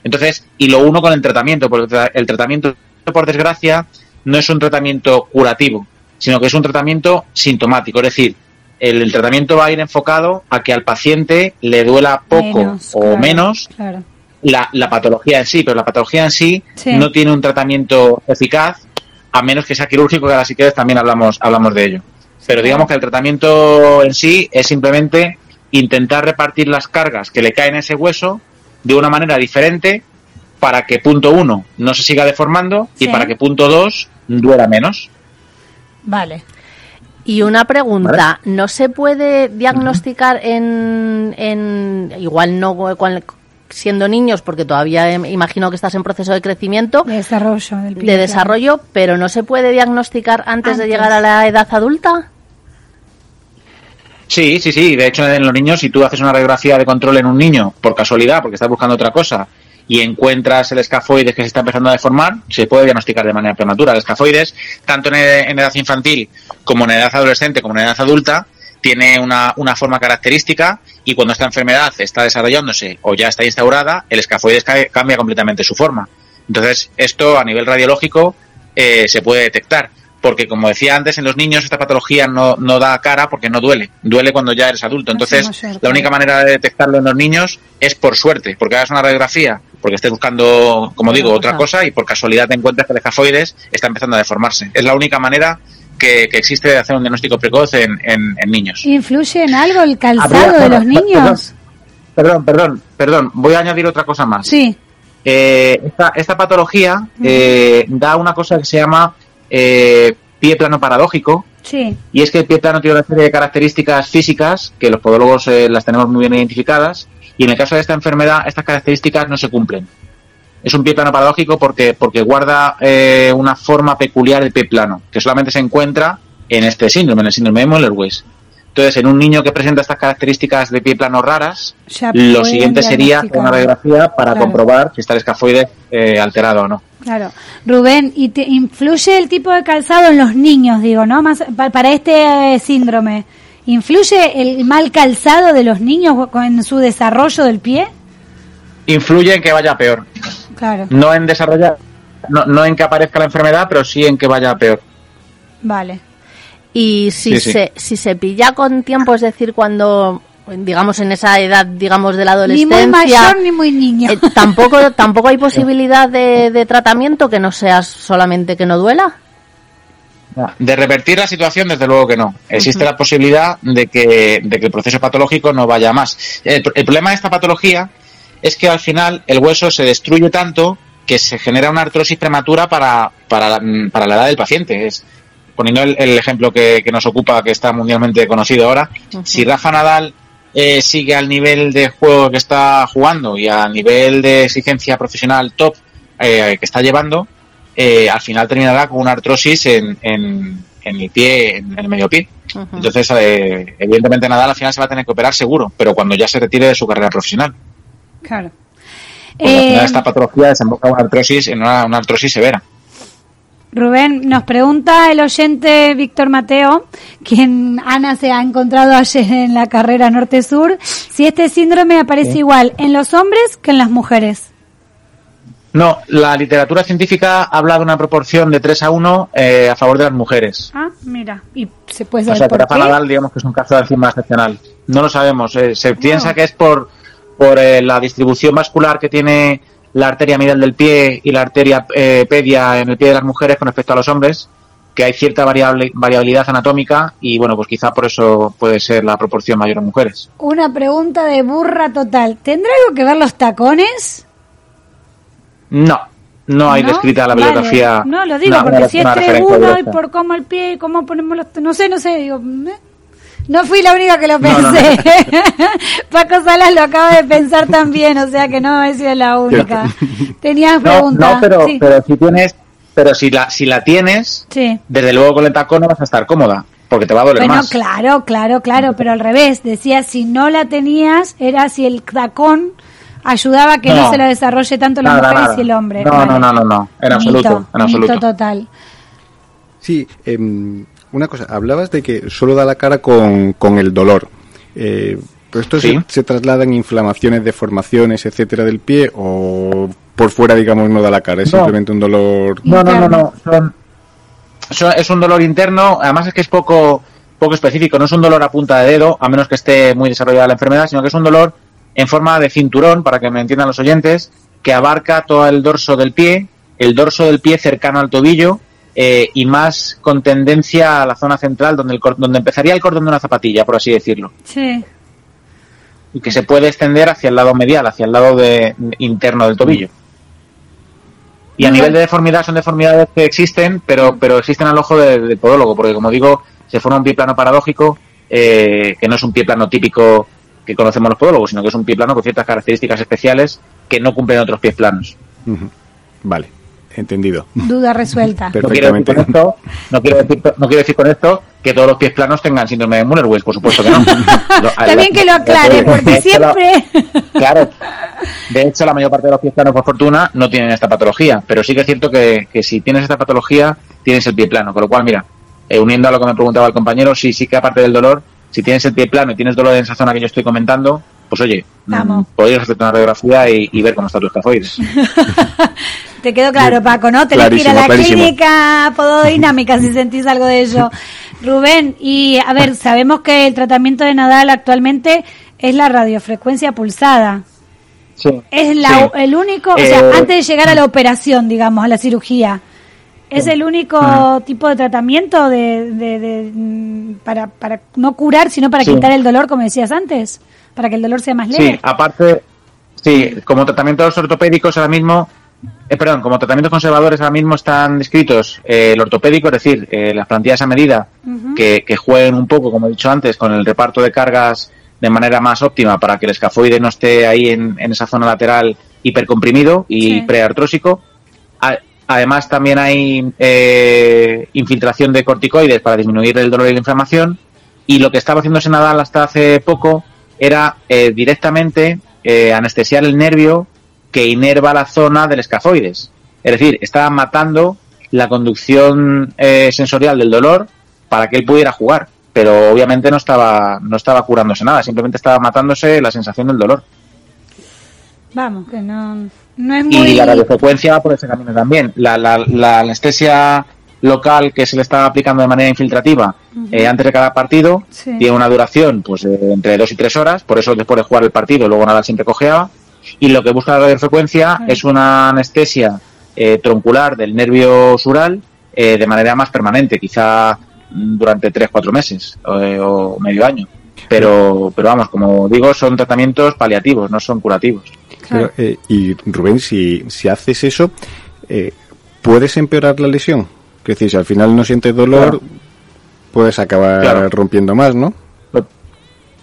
Speaker 7: Entonces, y lo uno con el tratamiento, porque el tra- el tratamiento, por desgracia, no es un tratamiento curativo, sino que es un tratamiento sintomático. Es decir, el, el tratamiento va a ir enfocado a que al paciente le duela poco
Speaker 2: Menos,
Speaker 7: o
Speaker 2: claro,
Speaker 7: menos
Speaker 2: Claro.
Speaker 7: la, la patología en sí, pero la patología en sí,
Speaker 2: Sí.
Speaker 7: no tiene un tratamiento eficaz, a menos que sea quirúrgico, que ahora si quieres también hablamos, hablamos de ello. Pero digamos que el tratamiento en sí es simplemente intentar repartir las cargas que le caen a ese hueso de una manera diferente para que punto uno no se siga deformando
Speaker 2: Sí.
Speaker 7: y para que punto dos duela menos.
Speaker 2: Vale.
Speaker 3: Y una pregunta, ¿no se puede diagnosticar en, en igual no cual- siendo niños, porque todavía eh, imagino que estás en proceso de crecimiento,
Speaker 2: De desarrollo del
Speaker 3: de desarrollo, pero no se puede diagnosticar antes, de llegar a la edad adulta?
Speaker 7: Sí, sí, sí. De hecho, en los niños, si tú haces una radiografía de control en un niño, por casualidad, porque estás buscando otra cosa, y encuentras el escafoides que se está empezando a deformar, se puede diagnosticar de manera prematura. El escafoides, tanto en, en edad infantil como en edad adolescente como en edad adulta, tiene una, una forma característica y cuando esta enfermedad está desarrollándose o ya está instaurada, el escafoides ca- cambia completamente su forma. Entonces, esto a nivel radiológico eh, se puede detectar. Porque, como decía antes, en los niños esta patología no, no da cara porque no duele. Duele cuando ya eres adulto. Entonces, la única manera de detectarlo en los niños es por suerte, porque hagas una radiografía, porque estés buscando, como digo,
Speaker 3: Otra cosa.
Speaker 7: y por casualidad te encuentras que el escafoides está empezando a deformarse. Es la única manera que, que existe de hacer un diagnóstico precoz en, en- en niños.
Speaker 2: ¿Influye en algo el calzado
Speaker 7: Habría-
Speaker 2: de los
Speaker 7: perdón,
Speaker 2: niños?
Speaker 7: Perdón, perdón, perdón. Voy a añadir otra cosa más.
Speaker 2: Sí.
Speaker 7: Eh, esta, esta patología eh, da una cosa que se llama eh, pie plano paradójico,
Speaker 2: Sí.
Speaker 7: y es que el pie plano tiene una serie de características físicas que los podólogos eh, las tenemos muy bien identificadas, y en el caso de esta enfermedad estas características no se cumplen. Es un pie plano paradójico porque, porque guarda eh, una forma peculiar de pie plano, que solamente se encuentra en este síndrome, en el síndrome de Moeller-Weiss. Entonces, en un niño que presenta estas características de pie plano raras,
Speaker 2: Ya
Speaker 7: lo siguiente sería una radiografía para
Speaker 2: Claro.
Speaker 7: comprobar si está el escafoide eh, alterado o no.
Speaker 2: Claro. Rubén, ¿y te influye el tipo de calzado en los niños, digo, no? Más pa- para este eh, síndrome. ¿Influye el mal calzado de los niños en su desarrollo del pie?
Speaker 7: Influye en que vaya peor.
Speaker 2: Claro.
Speaker 7: No en desarrollar, no, no en que aparezca la enfermedad, pero sí en que vaya peor.
Speaker 2: Vale.
Speaker 3: Y si,
Speaker 7: Sí, sí.
Speaker 3: Se, si se pilla con tiempo, es decir, cuando, digamos, en esa edad, digamos, de la
Speaker 2: Ni
Speaker 3: adolescencia...
Speaker 2: muy mayor ni muy niño.
Speaker 3: eh, tampoco, tampoco hay posibilidad de, de tratamiento que no sea solamente que no duela.
Speaker 7: De revertir la situación, desde luego que no. Existe la posibilidad de que, de que el proceso patológico no vaya más. El, el problema de esta patología es que al final el hueso se destruye tanto que se genera una artrosis prematura para, para, la, para la edad del paciente. Es, poniendo el, el ejemplo que, que nos ocupa, que está mundialmente conocido ahora, si Rafa Nadal eh, sigue al nivel de juego que está jugando y al nivel de exigencia profesional top eh, que está llevando, eh, al final terminará con una artrosis en, en, en el pie, en el medio pie. Entonces, eh, evidentemente Nadal al final se va a tener que operar seguro, pero cuando ya se retire de su carrera profesional.
Speaker 2: Claro.
Speaker 7: Porque al final
Speaker 2: Eh,
Speaker 7: esta patología desemboca en una artrosis, en una, una artrosis severa.
Speaker 2: Rubén, nos pregunta el oyente Víctor Mateo, quien Ana se ha encontrado ayer en la carrera norte-sur, si este síndrome aparece igual en los hombres que en las mujeres.
Speaker 7: No, la literatura científica habla de una proporción de 3 a 1 eh, a favor de las mujeres.
Speaker 2: Ah, mira, y se puede
Speaker 7: O
Speaker 2: saber
Speaker 7: que
Speaker 2: por
Speaker 7: Rafa
Speaker 2: qué.
Speaker 7: Nadal, digamos que es un caso de encima excepcional. No lo sabemos. eh, se piensa que es por, por eh, la distribución vascular que tiene la arteria medial del pie y la arteria eh, pedia en el pie de las mujeres con respecto a los hombres, que hay cierta variable, variabilidad anatómica y, bueno, pues quizá por eso puede ser la proporción mayor en mujeres.
Speaker 2: Una pregunta de burra total. ¿Tendrá algo que ver los tacones?
Speaker 7: No, no hay
Speaker 2: ¿No?
Speaker 7: descrita la
Speaker 2: Vale.
Speaker 7: bibliografía.
Speaker 2: No, lo digo
Speaker 7: una-
Speaker 2: porque
Speaker 7: una-
Speaker 2: si es
Speaker 7: una referencia
Speaker 2: tribuno y
Speaker 7: directa.
Speaker 2: por cómo el pie y cómo ponemos los... No sé, no sé, digo... ¿eh? No fui la única que lo
Speaker 7: No, no,
Speaker 2: pensé. Paco Salas lo acaba de pensar también, o sea que no he sido la única. Tenías
Speaker 7: No,
Speaker 2: pregunta.
Speaker 7: no, pero,
Speaker 2: sí.
Speaker 7: pero si tienes, pero si la, si la tienes,
Speaker 2: Sí.
Speaker 7: desde luego con el tacón no vas a estar cómoda, porque te va a doler
Speaker 2: Bueno,
Speaker 7: más.
Speaker 2: claro, claro, claro, pero al revés, decía si no la tenías, era si el tacón ayudaba a que no,
Speaker 7: No.
Speaker 2: se lo desarrolle tanto la
Speaker 7: Nada,
Speaker 2: mujer
Speaker 7: nada.
Speaker 2: y el hombre.
Speaker 7: No,
Speaker 2: Vale.
Speaker 7: no, no, no, no, en absoluto,
Speaker 2: Mito,
Speaker 7: en absoluto.
Speaker 2: mito total.
Speaker 6: Sí, em, una cosa, hablabas de que solo da la cara con, con el dolor. Eh, ¿pero ¿Esto
Speaker 7: Sí.
Speaker 6: se, se traslada en inflamaciones, deformaciones, etcétera, del pie o por fuera, digamos, no da la cara? Es
Speaker 7: No.
Speaker 6: simplemente un dolor.
Speaker 7: No, no, no, no. Son, son- es un dolor interno, además es que es poco, poco específico, no es un dolor a punta de dedo, a menos que esté muy desarrollada la enfermedad, sino que es un dolor en forma de cinturón, para que me entiendan los oyentes, que abarca todo el dorso del pie, el dorso del pie cercano al tobillo eh, y más con tendencia a la zona central, donde, el, cor- donde empezaría el cordón de una zapatilla, por así decirlo,
Speaker 2: Sí.
Speaker 7: y que se puede extender hacia el lado medial, hacia el lado de, interno del tobillo. Y a nivel de deformidad son deformidades que existen, pero, pero existen al ojo de- del podólogo, porque como digo, se forma un pie plano paradójico, eh, que no es un pie plano típico que conocemos los podólogos, sino que es un pie plano con ciertas características especiales que no cumplen otros pies planos.
Speaker 6: Vale, entendido.
Speaker 2: Duda resuelta.
Speaker 7: No quiero, decir con esto, no, quiero decir, no quiero decir con esto que todos los pies planos tengan síndrome de Munnerweiss, por supuesto que no.
Speaker 2: Bien que lo aclare, porque siempre...
Speaker 7: Claro. De hecho, la mayor parte de los pies planos, por fortuna, no tienen esta patología. Pero sí que es cierto que, que si tienes esta patología, tienes el pie plano. Con lo cual, mira, eh, uniendo a lo que me preguntaba el compañero, sí, sí que aparte del dolor, si tienes el pie plano y tienes dolor en esa zona que yo estoy comentando, pues oye,
Speaker 2: Vamos.
Speaker 7: podrías hacerte una radiografía y, y ver cómo está tu escafoides.
Speaker 2: Te quedó claro, Paco, ¿no? Tenés que ir a la
Speaker 6: clarísimo.
Speaker 2: clínica pododinámica si sentís algo de ello. Rubén, y a ver, sabemos que el tratamiento de Nadal actualmente es la radiofrecuencia pulsada.
Speaker 7: Sí.
Speaker 2: Es la,
Speaker 7: Sí.
Speaker 2: el único, o
Speaker 7: Eh,
Speaker 2: sea, antes de llegar a la operación, digamos, a la cirugía, ¿es el único tipo de tratamiento de, de- de, mm, para, para no curar, sino para
Speaker 7: Sí.
Speaker 2: quitar el dolor, como decías antes? Para que el dolor sea más leve.
Speaker 7: Sí, aparte, sí, como tratamientos ortopédicos ahora mismo, eh, perdón, como tratamientos conservadores ahora mismo están descritos eh, el ortopédico, es decir, eh, las plantillas a medida que, que jueguen un poco, como he dicho antes, con el reparto de cargas de manera más óptima para que el escafoide no esté ahí en, en esa zona lateral hipercomprimido y
Speaker 2: Sí.
Speaker 7: preartrósico. Además, también hay eh, infiltración de corticoides para disminuir el dolor y la inflamación. Y lo que estaba haciéndose Nadal hasta hace poco era eh, directamente eh, anestesiar el nervio que inerva la zona del escafoides. Es decir, estaba matando la conducción eh, sensorial del dolor para que él pudiera jugar. Pero obviamente no estaba, no estaba curándose nada, simplemente estaba matándose la sensación del dolor.
Speaker 2: Vamos, que no, no es
Speaker 7: Y
Speaker 2: muy...
Speaker 7: la radiofrecuencia va por ese camino también. La, la, la anestesia local que se le está aplicando de manera infiltrativa eh, antes de cada partido
Speaker 2: Sí.
Speaker 7: tiene una duración pues entre dos y tres horas, por eso después de jugar el partido luego Nadal siempre cojeaba. Y lo que busca la radiofrecuencia es una anestesia eh, troncular del nervio sural eh, de manera más permanente, quizá durante tres, cuatro meses eh, o medio año. Pero, pero vamos, como digo, son tratamientos paliativos, no son curativos.
Speaker 2: Claro.
Speaker 6: Pero, eh, y Rubén, si, si haces eso, eh, ¿puedes empeorar la lesión? Es decir, si al final no sientes dolor,
Speaker 7: Claro.
Speaker 6: puedes acabar
Speaker 7: Claro.
Speaker 6: rompiendo más, ¿no?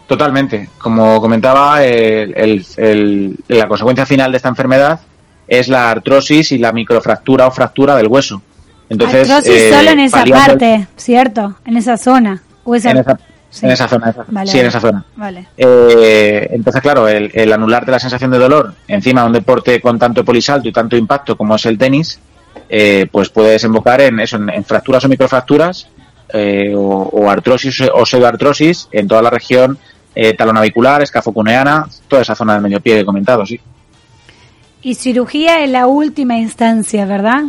Speaker 7: Totalmente. Como comentaba, el- el- el- la consecuencia final de esta enfermedad es la artrosis y la microfractura o fractura del hueso. Entonces,
Speaker 2: Artrosis
Speaker 7: eh,
Speaker 2: solo en esa parte, ¿cierto? En esa zona. O esa...
Speaker 7: En esa,
Speaker 2: Sí.
Speaker 7: en esa zona. esa-
Speaker 2: Vale,
Speaker 7: sí, en esa zona.
Speaker 2: Vale.
Speaker 7: Eh, entonces, claro, el, el anularte la sensación de dolor encima de un deporte con tanto polisalto y tanto impacto como es el tenis, eh, pues puede desembocar en eso, en, en fracturas o microfracturas eh, o, o artrosis o pseudoartrosis en toda la región eh, talonavicular, escafocuneana, toda esa zona del medio pie que he comentado, sí.
Speaker 2: Y cirugía en la última instancia, ¿verdad?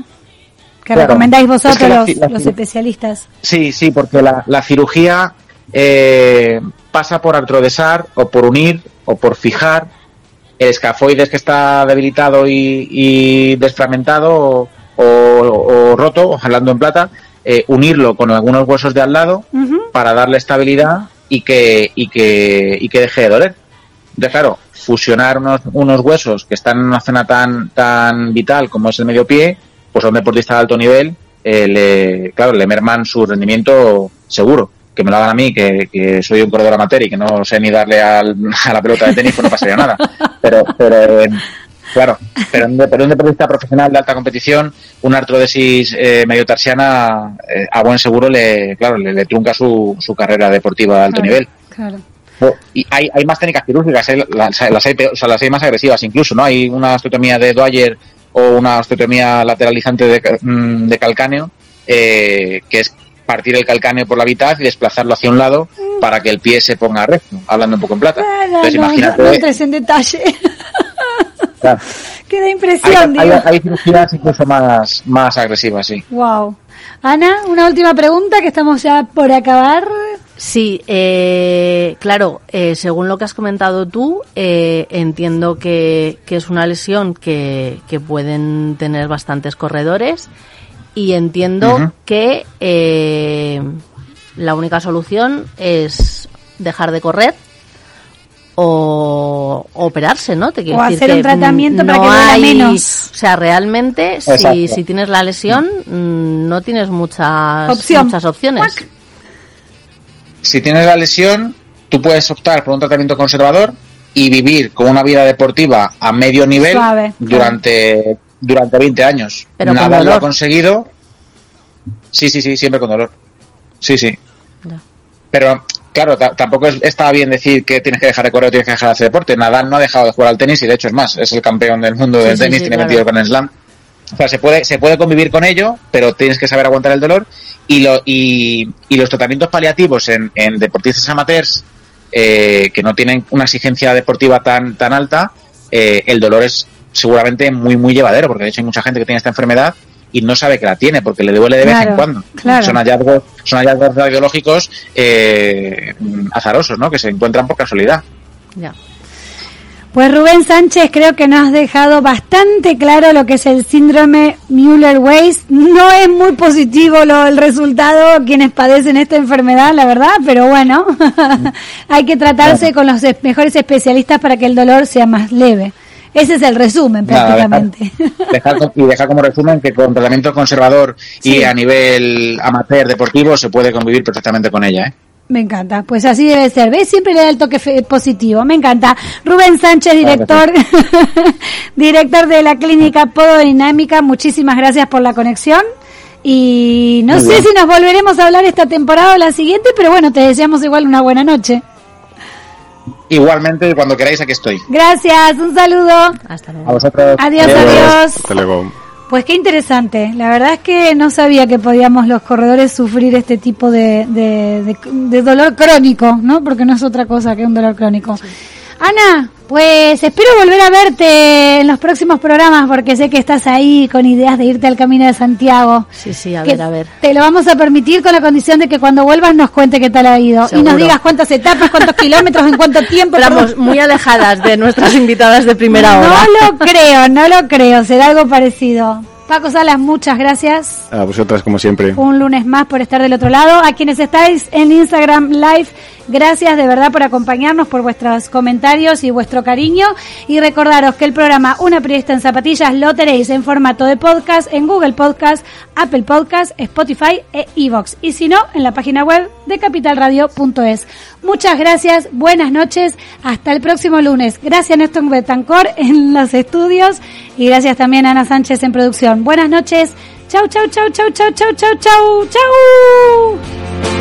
Speaker 2: Que
Speaker 7: Claro.
Speaker 2: recomendáis vosotros
Speaker 7: Es que la
Speaker 2: los,
Speaker 7: la
Speaker 2: especialistas.
Speaker 7: Sí, sí, porque la, la cirugía eh, pasa por artrodesar o por unir o por fijar el escafoides que está debilitado y, y desfragmentado o, o- o roto, hablando en plata, eh, unirlo con algunos huesos de al lado para darle estabilidad y que, y que, y que deje de doler. Entonces, claro, fusionar unos, unos huesos que están en una zona tan, tan vital como es el medio pie, pues a un deportista de alto nivel, eh, le, claro, le merman su rendimiento seguro. que me lo hagan a mí, que, que soy un corredor amateur y que no sé ni darle al- a la pelota de tenis, pues no pasaría nada. Pero, pero eh, claro, pero un, pero un deportista profesional de alta competición, una artrodesis eh, medio tarsiana, eh, a buen seguro le, claro, le, le trunca su, su carrera deportiva de alto
Speaker 2: Claro,
Speaker 7: nivel.
Speaker 2: Claro.
Speaker 7: Y hay, hay más técnicas quirúrgicas, hay- las, las hay, o sea, las hay más agresivas incluso, ¿no? Hay una osteotomía de Dwyer o una osteotomía lateralizante de, mm, de calcáneo, eh, que es partir el calcáneo por la mitad y desplazarlo hacia un lado para que el pie se ponga recto, hablando un poco en plata.
Speaker 2: Ah, no,
Speaker 7: Entonces
Speaker 2: no,
Speaker 7: imagínate,
Speaker 2: no, no entres en detalle.
Speaker 7: Claro,
Speaker 2: Qué da
Speaker 7: hay,
Speaker 2: impresión,
Speaker 7: hay-
Speaker 2: digo.
Speaker 7: hay cirugías incluso más, más agresivas, sí.
Speaker 2: Wow. Ana, una última pregunta que estamos ya por acabar.
Speaker 3: Sí, eh, claro, eh, según lo que has comentado tú, eh, entiendo que, que es una lesión que, que pueden tener bastantes corredores y entiendo que eh, la única solución es dejar de correr o operarse, ¿no? Te quiero
Speaker 2: O
Speaker 3: decir
Speaker 2: hacer un
Speaker 3: que,
Speaker 2: tratamiento para que duela
Speaker 3: hay-
Speaker 2: menos.
Speaker 3: O sea, realmente, si, si tienes la lesión, mm, no tienes muchas,
Speaker 2: Opción.
Speaker 3: muchas opciones.
Speaker 7: Si tienes la lesión, tú puedes optar por un tratamiento conservador y vivir con una vida deportiva a medio nivel
Speaker 2: Suave,
Speaker 7: durante, durante 20 años.
Speaker 3: Pero con
Speaker 7: Nadal lo ha conseguido. Sí, sí, sí, siempre con dolor. Sí, sí.
Speaker 3: Ya.
Speaker 7: Pero, claro, ta- tampoco es- está bien decir que tienes que dejar de correr o tienes que dejar de hacer deporte. Nadal no ha dejado de jugar al tenis y, de hecho, es más, es el campeón del mundo
Speaker 3: Sí,
Speaker 7: del tenis,
Speaker 3: sí,
Speaker 7: tiene
Speaker 3: claro.
Speaker 7: 22 Grand Slam. O sea, se puede, se puede convivir con ello, pero tienes que saber aguantar el dolor. Y, lo, y, y los tratamientos paliativos en, en deportistas amateurs eh, que no tienen una exigencia deportiva tan, tan alta, eh, el dolor es seguramente muy, muy llevadero, porque de hecho hay mucha gente que tiene esta enfermedad y no sabe que la tiene, porque le duele de vez
Speaker 2: Claro,
Speaker 7: en cuando.
Speaker 2: claro.
Speaker 7: Son hallazgos, son hallazgos radiológicos eh, azarosos, ¿no? Que se encuentran por casualidad.
Speaker 3: Ya.
Speaker 2: Pues Rubén Sánchez creo que nos has dejado bastante claro lo que es el síndrome Müller-Weiss. No es muy positivo lo, el resultado quienes padecen esta enfermedad, la verdad, pero bueno, hay que tratarse con los es- mejores especialistas para que el dolor sea más leve. Ese es el resumen
Speaker 7: Nada, dejar-
Speaker 2: prácticamente.
Speaker 7: dejar y dejar como resumen que con tratamiento conservador
Speaker 2: Sí.
Speaker 7: y a nivel amateur deportivo se puede convivir perfectamente con ella. ¿eh?
Speaker 2: Me encanta, pues así debe ser. ¿Ves? Siempre le da el toque positivo. Me encanta. Rubén Sánchez, director, director de la clínica Pododinámica, muchísimas gracias por la conexión. Y no
Speaker 7: Muy
Speaker 2: sé
Speaker 7: bien.
Speaker 2: si nos volveremos a hablar esta temporada o la siguiente, pero bueno, te deseamos igual una buena noche.
Speaker 7: Igualmente, cuando queráis, aquí estoy.
Speaker 2: Gracias, un saludo.
Speaker 3: Hasta
Speaker 7: A
Speaker 3: luego.
Speaker 7: vosotros.
Speaker 2: Adiós, adiós.
Speaker 6: Hasta luego.
Speaker 2: Pues qué interesante. La verdad es que no sabía que podíamos los corredores sufrir este tipo de, de, de- de dolor crónico, ¿no? Porque no es otra cosa que un dolor crónico. Ana, pues espero volver a verte en los próximos programas porque sé que estás ahí con ideas de irte al Camino de Santiago.
Speaker 3: Sí, sí, a ver, a ver.
Speaker 2: Te lo vamos a permitir con la condición de que cuando vuelvas nos cuente qué tal ha ido. Y nos digas cuántas etapas, cuántos kilómetros, en cuánto tiempo.
Speaker 3: Estamos muy alejadas de nuestras invitadas de primera hora.
Speaker 2: No lo creo, no lo creo. Será algo parecido. Paco Salas, muchas gracias.
Speaker 6: A vosotras, como siempre.
Speaker 2: Un lunes más por estar del otro lado. A quienes estáis en Instagram Live, gracias de verdad por acompañarnos, por vuestros comentarios y vuestro cariño. Y recordaros que el programa Una periodista en zapatillas lo tenéis en formato de podcast en Google Podcast, Apple Podcast, Spotify e iVoox. Y si no, en la página web de capitalradio.es. Muchas gracias, buenas noches, hasta el próximo lunes. Gracias Néstor Betancor en los estudios y gracias también a Ana Sánchez en producción. Buenas noches. Chau, chau, chau, chau, chau, chau, chau, chau, chau.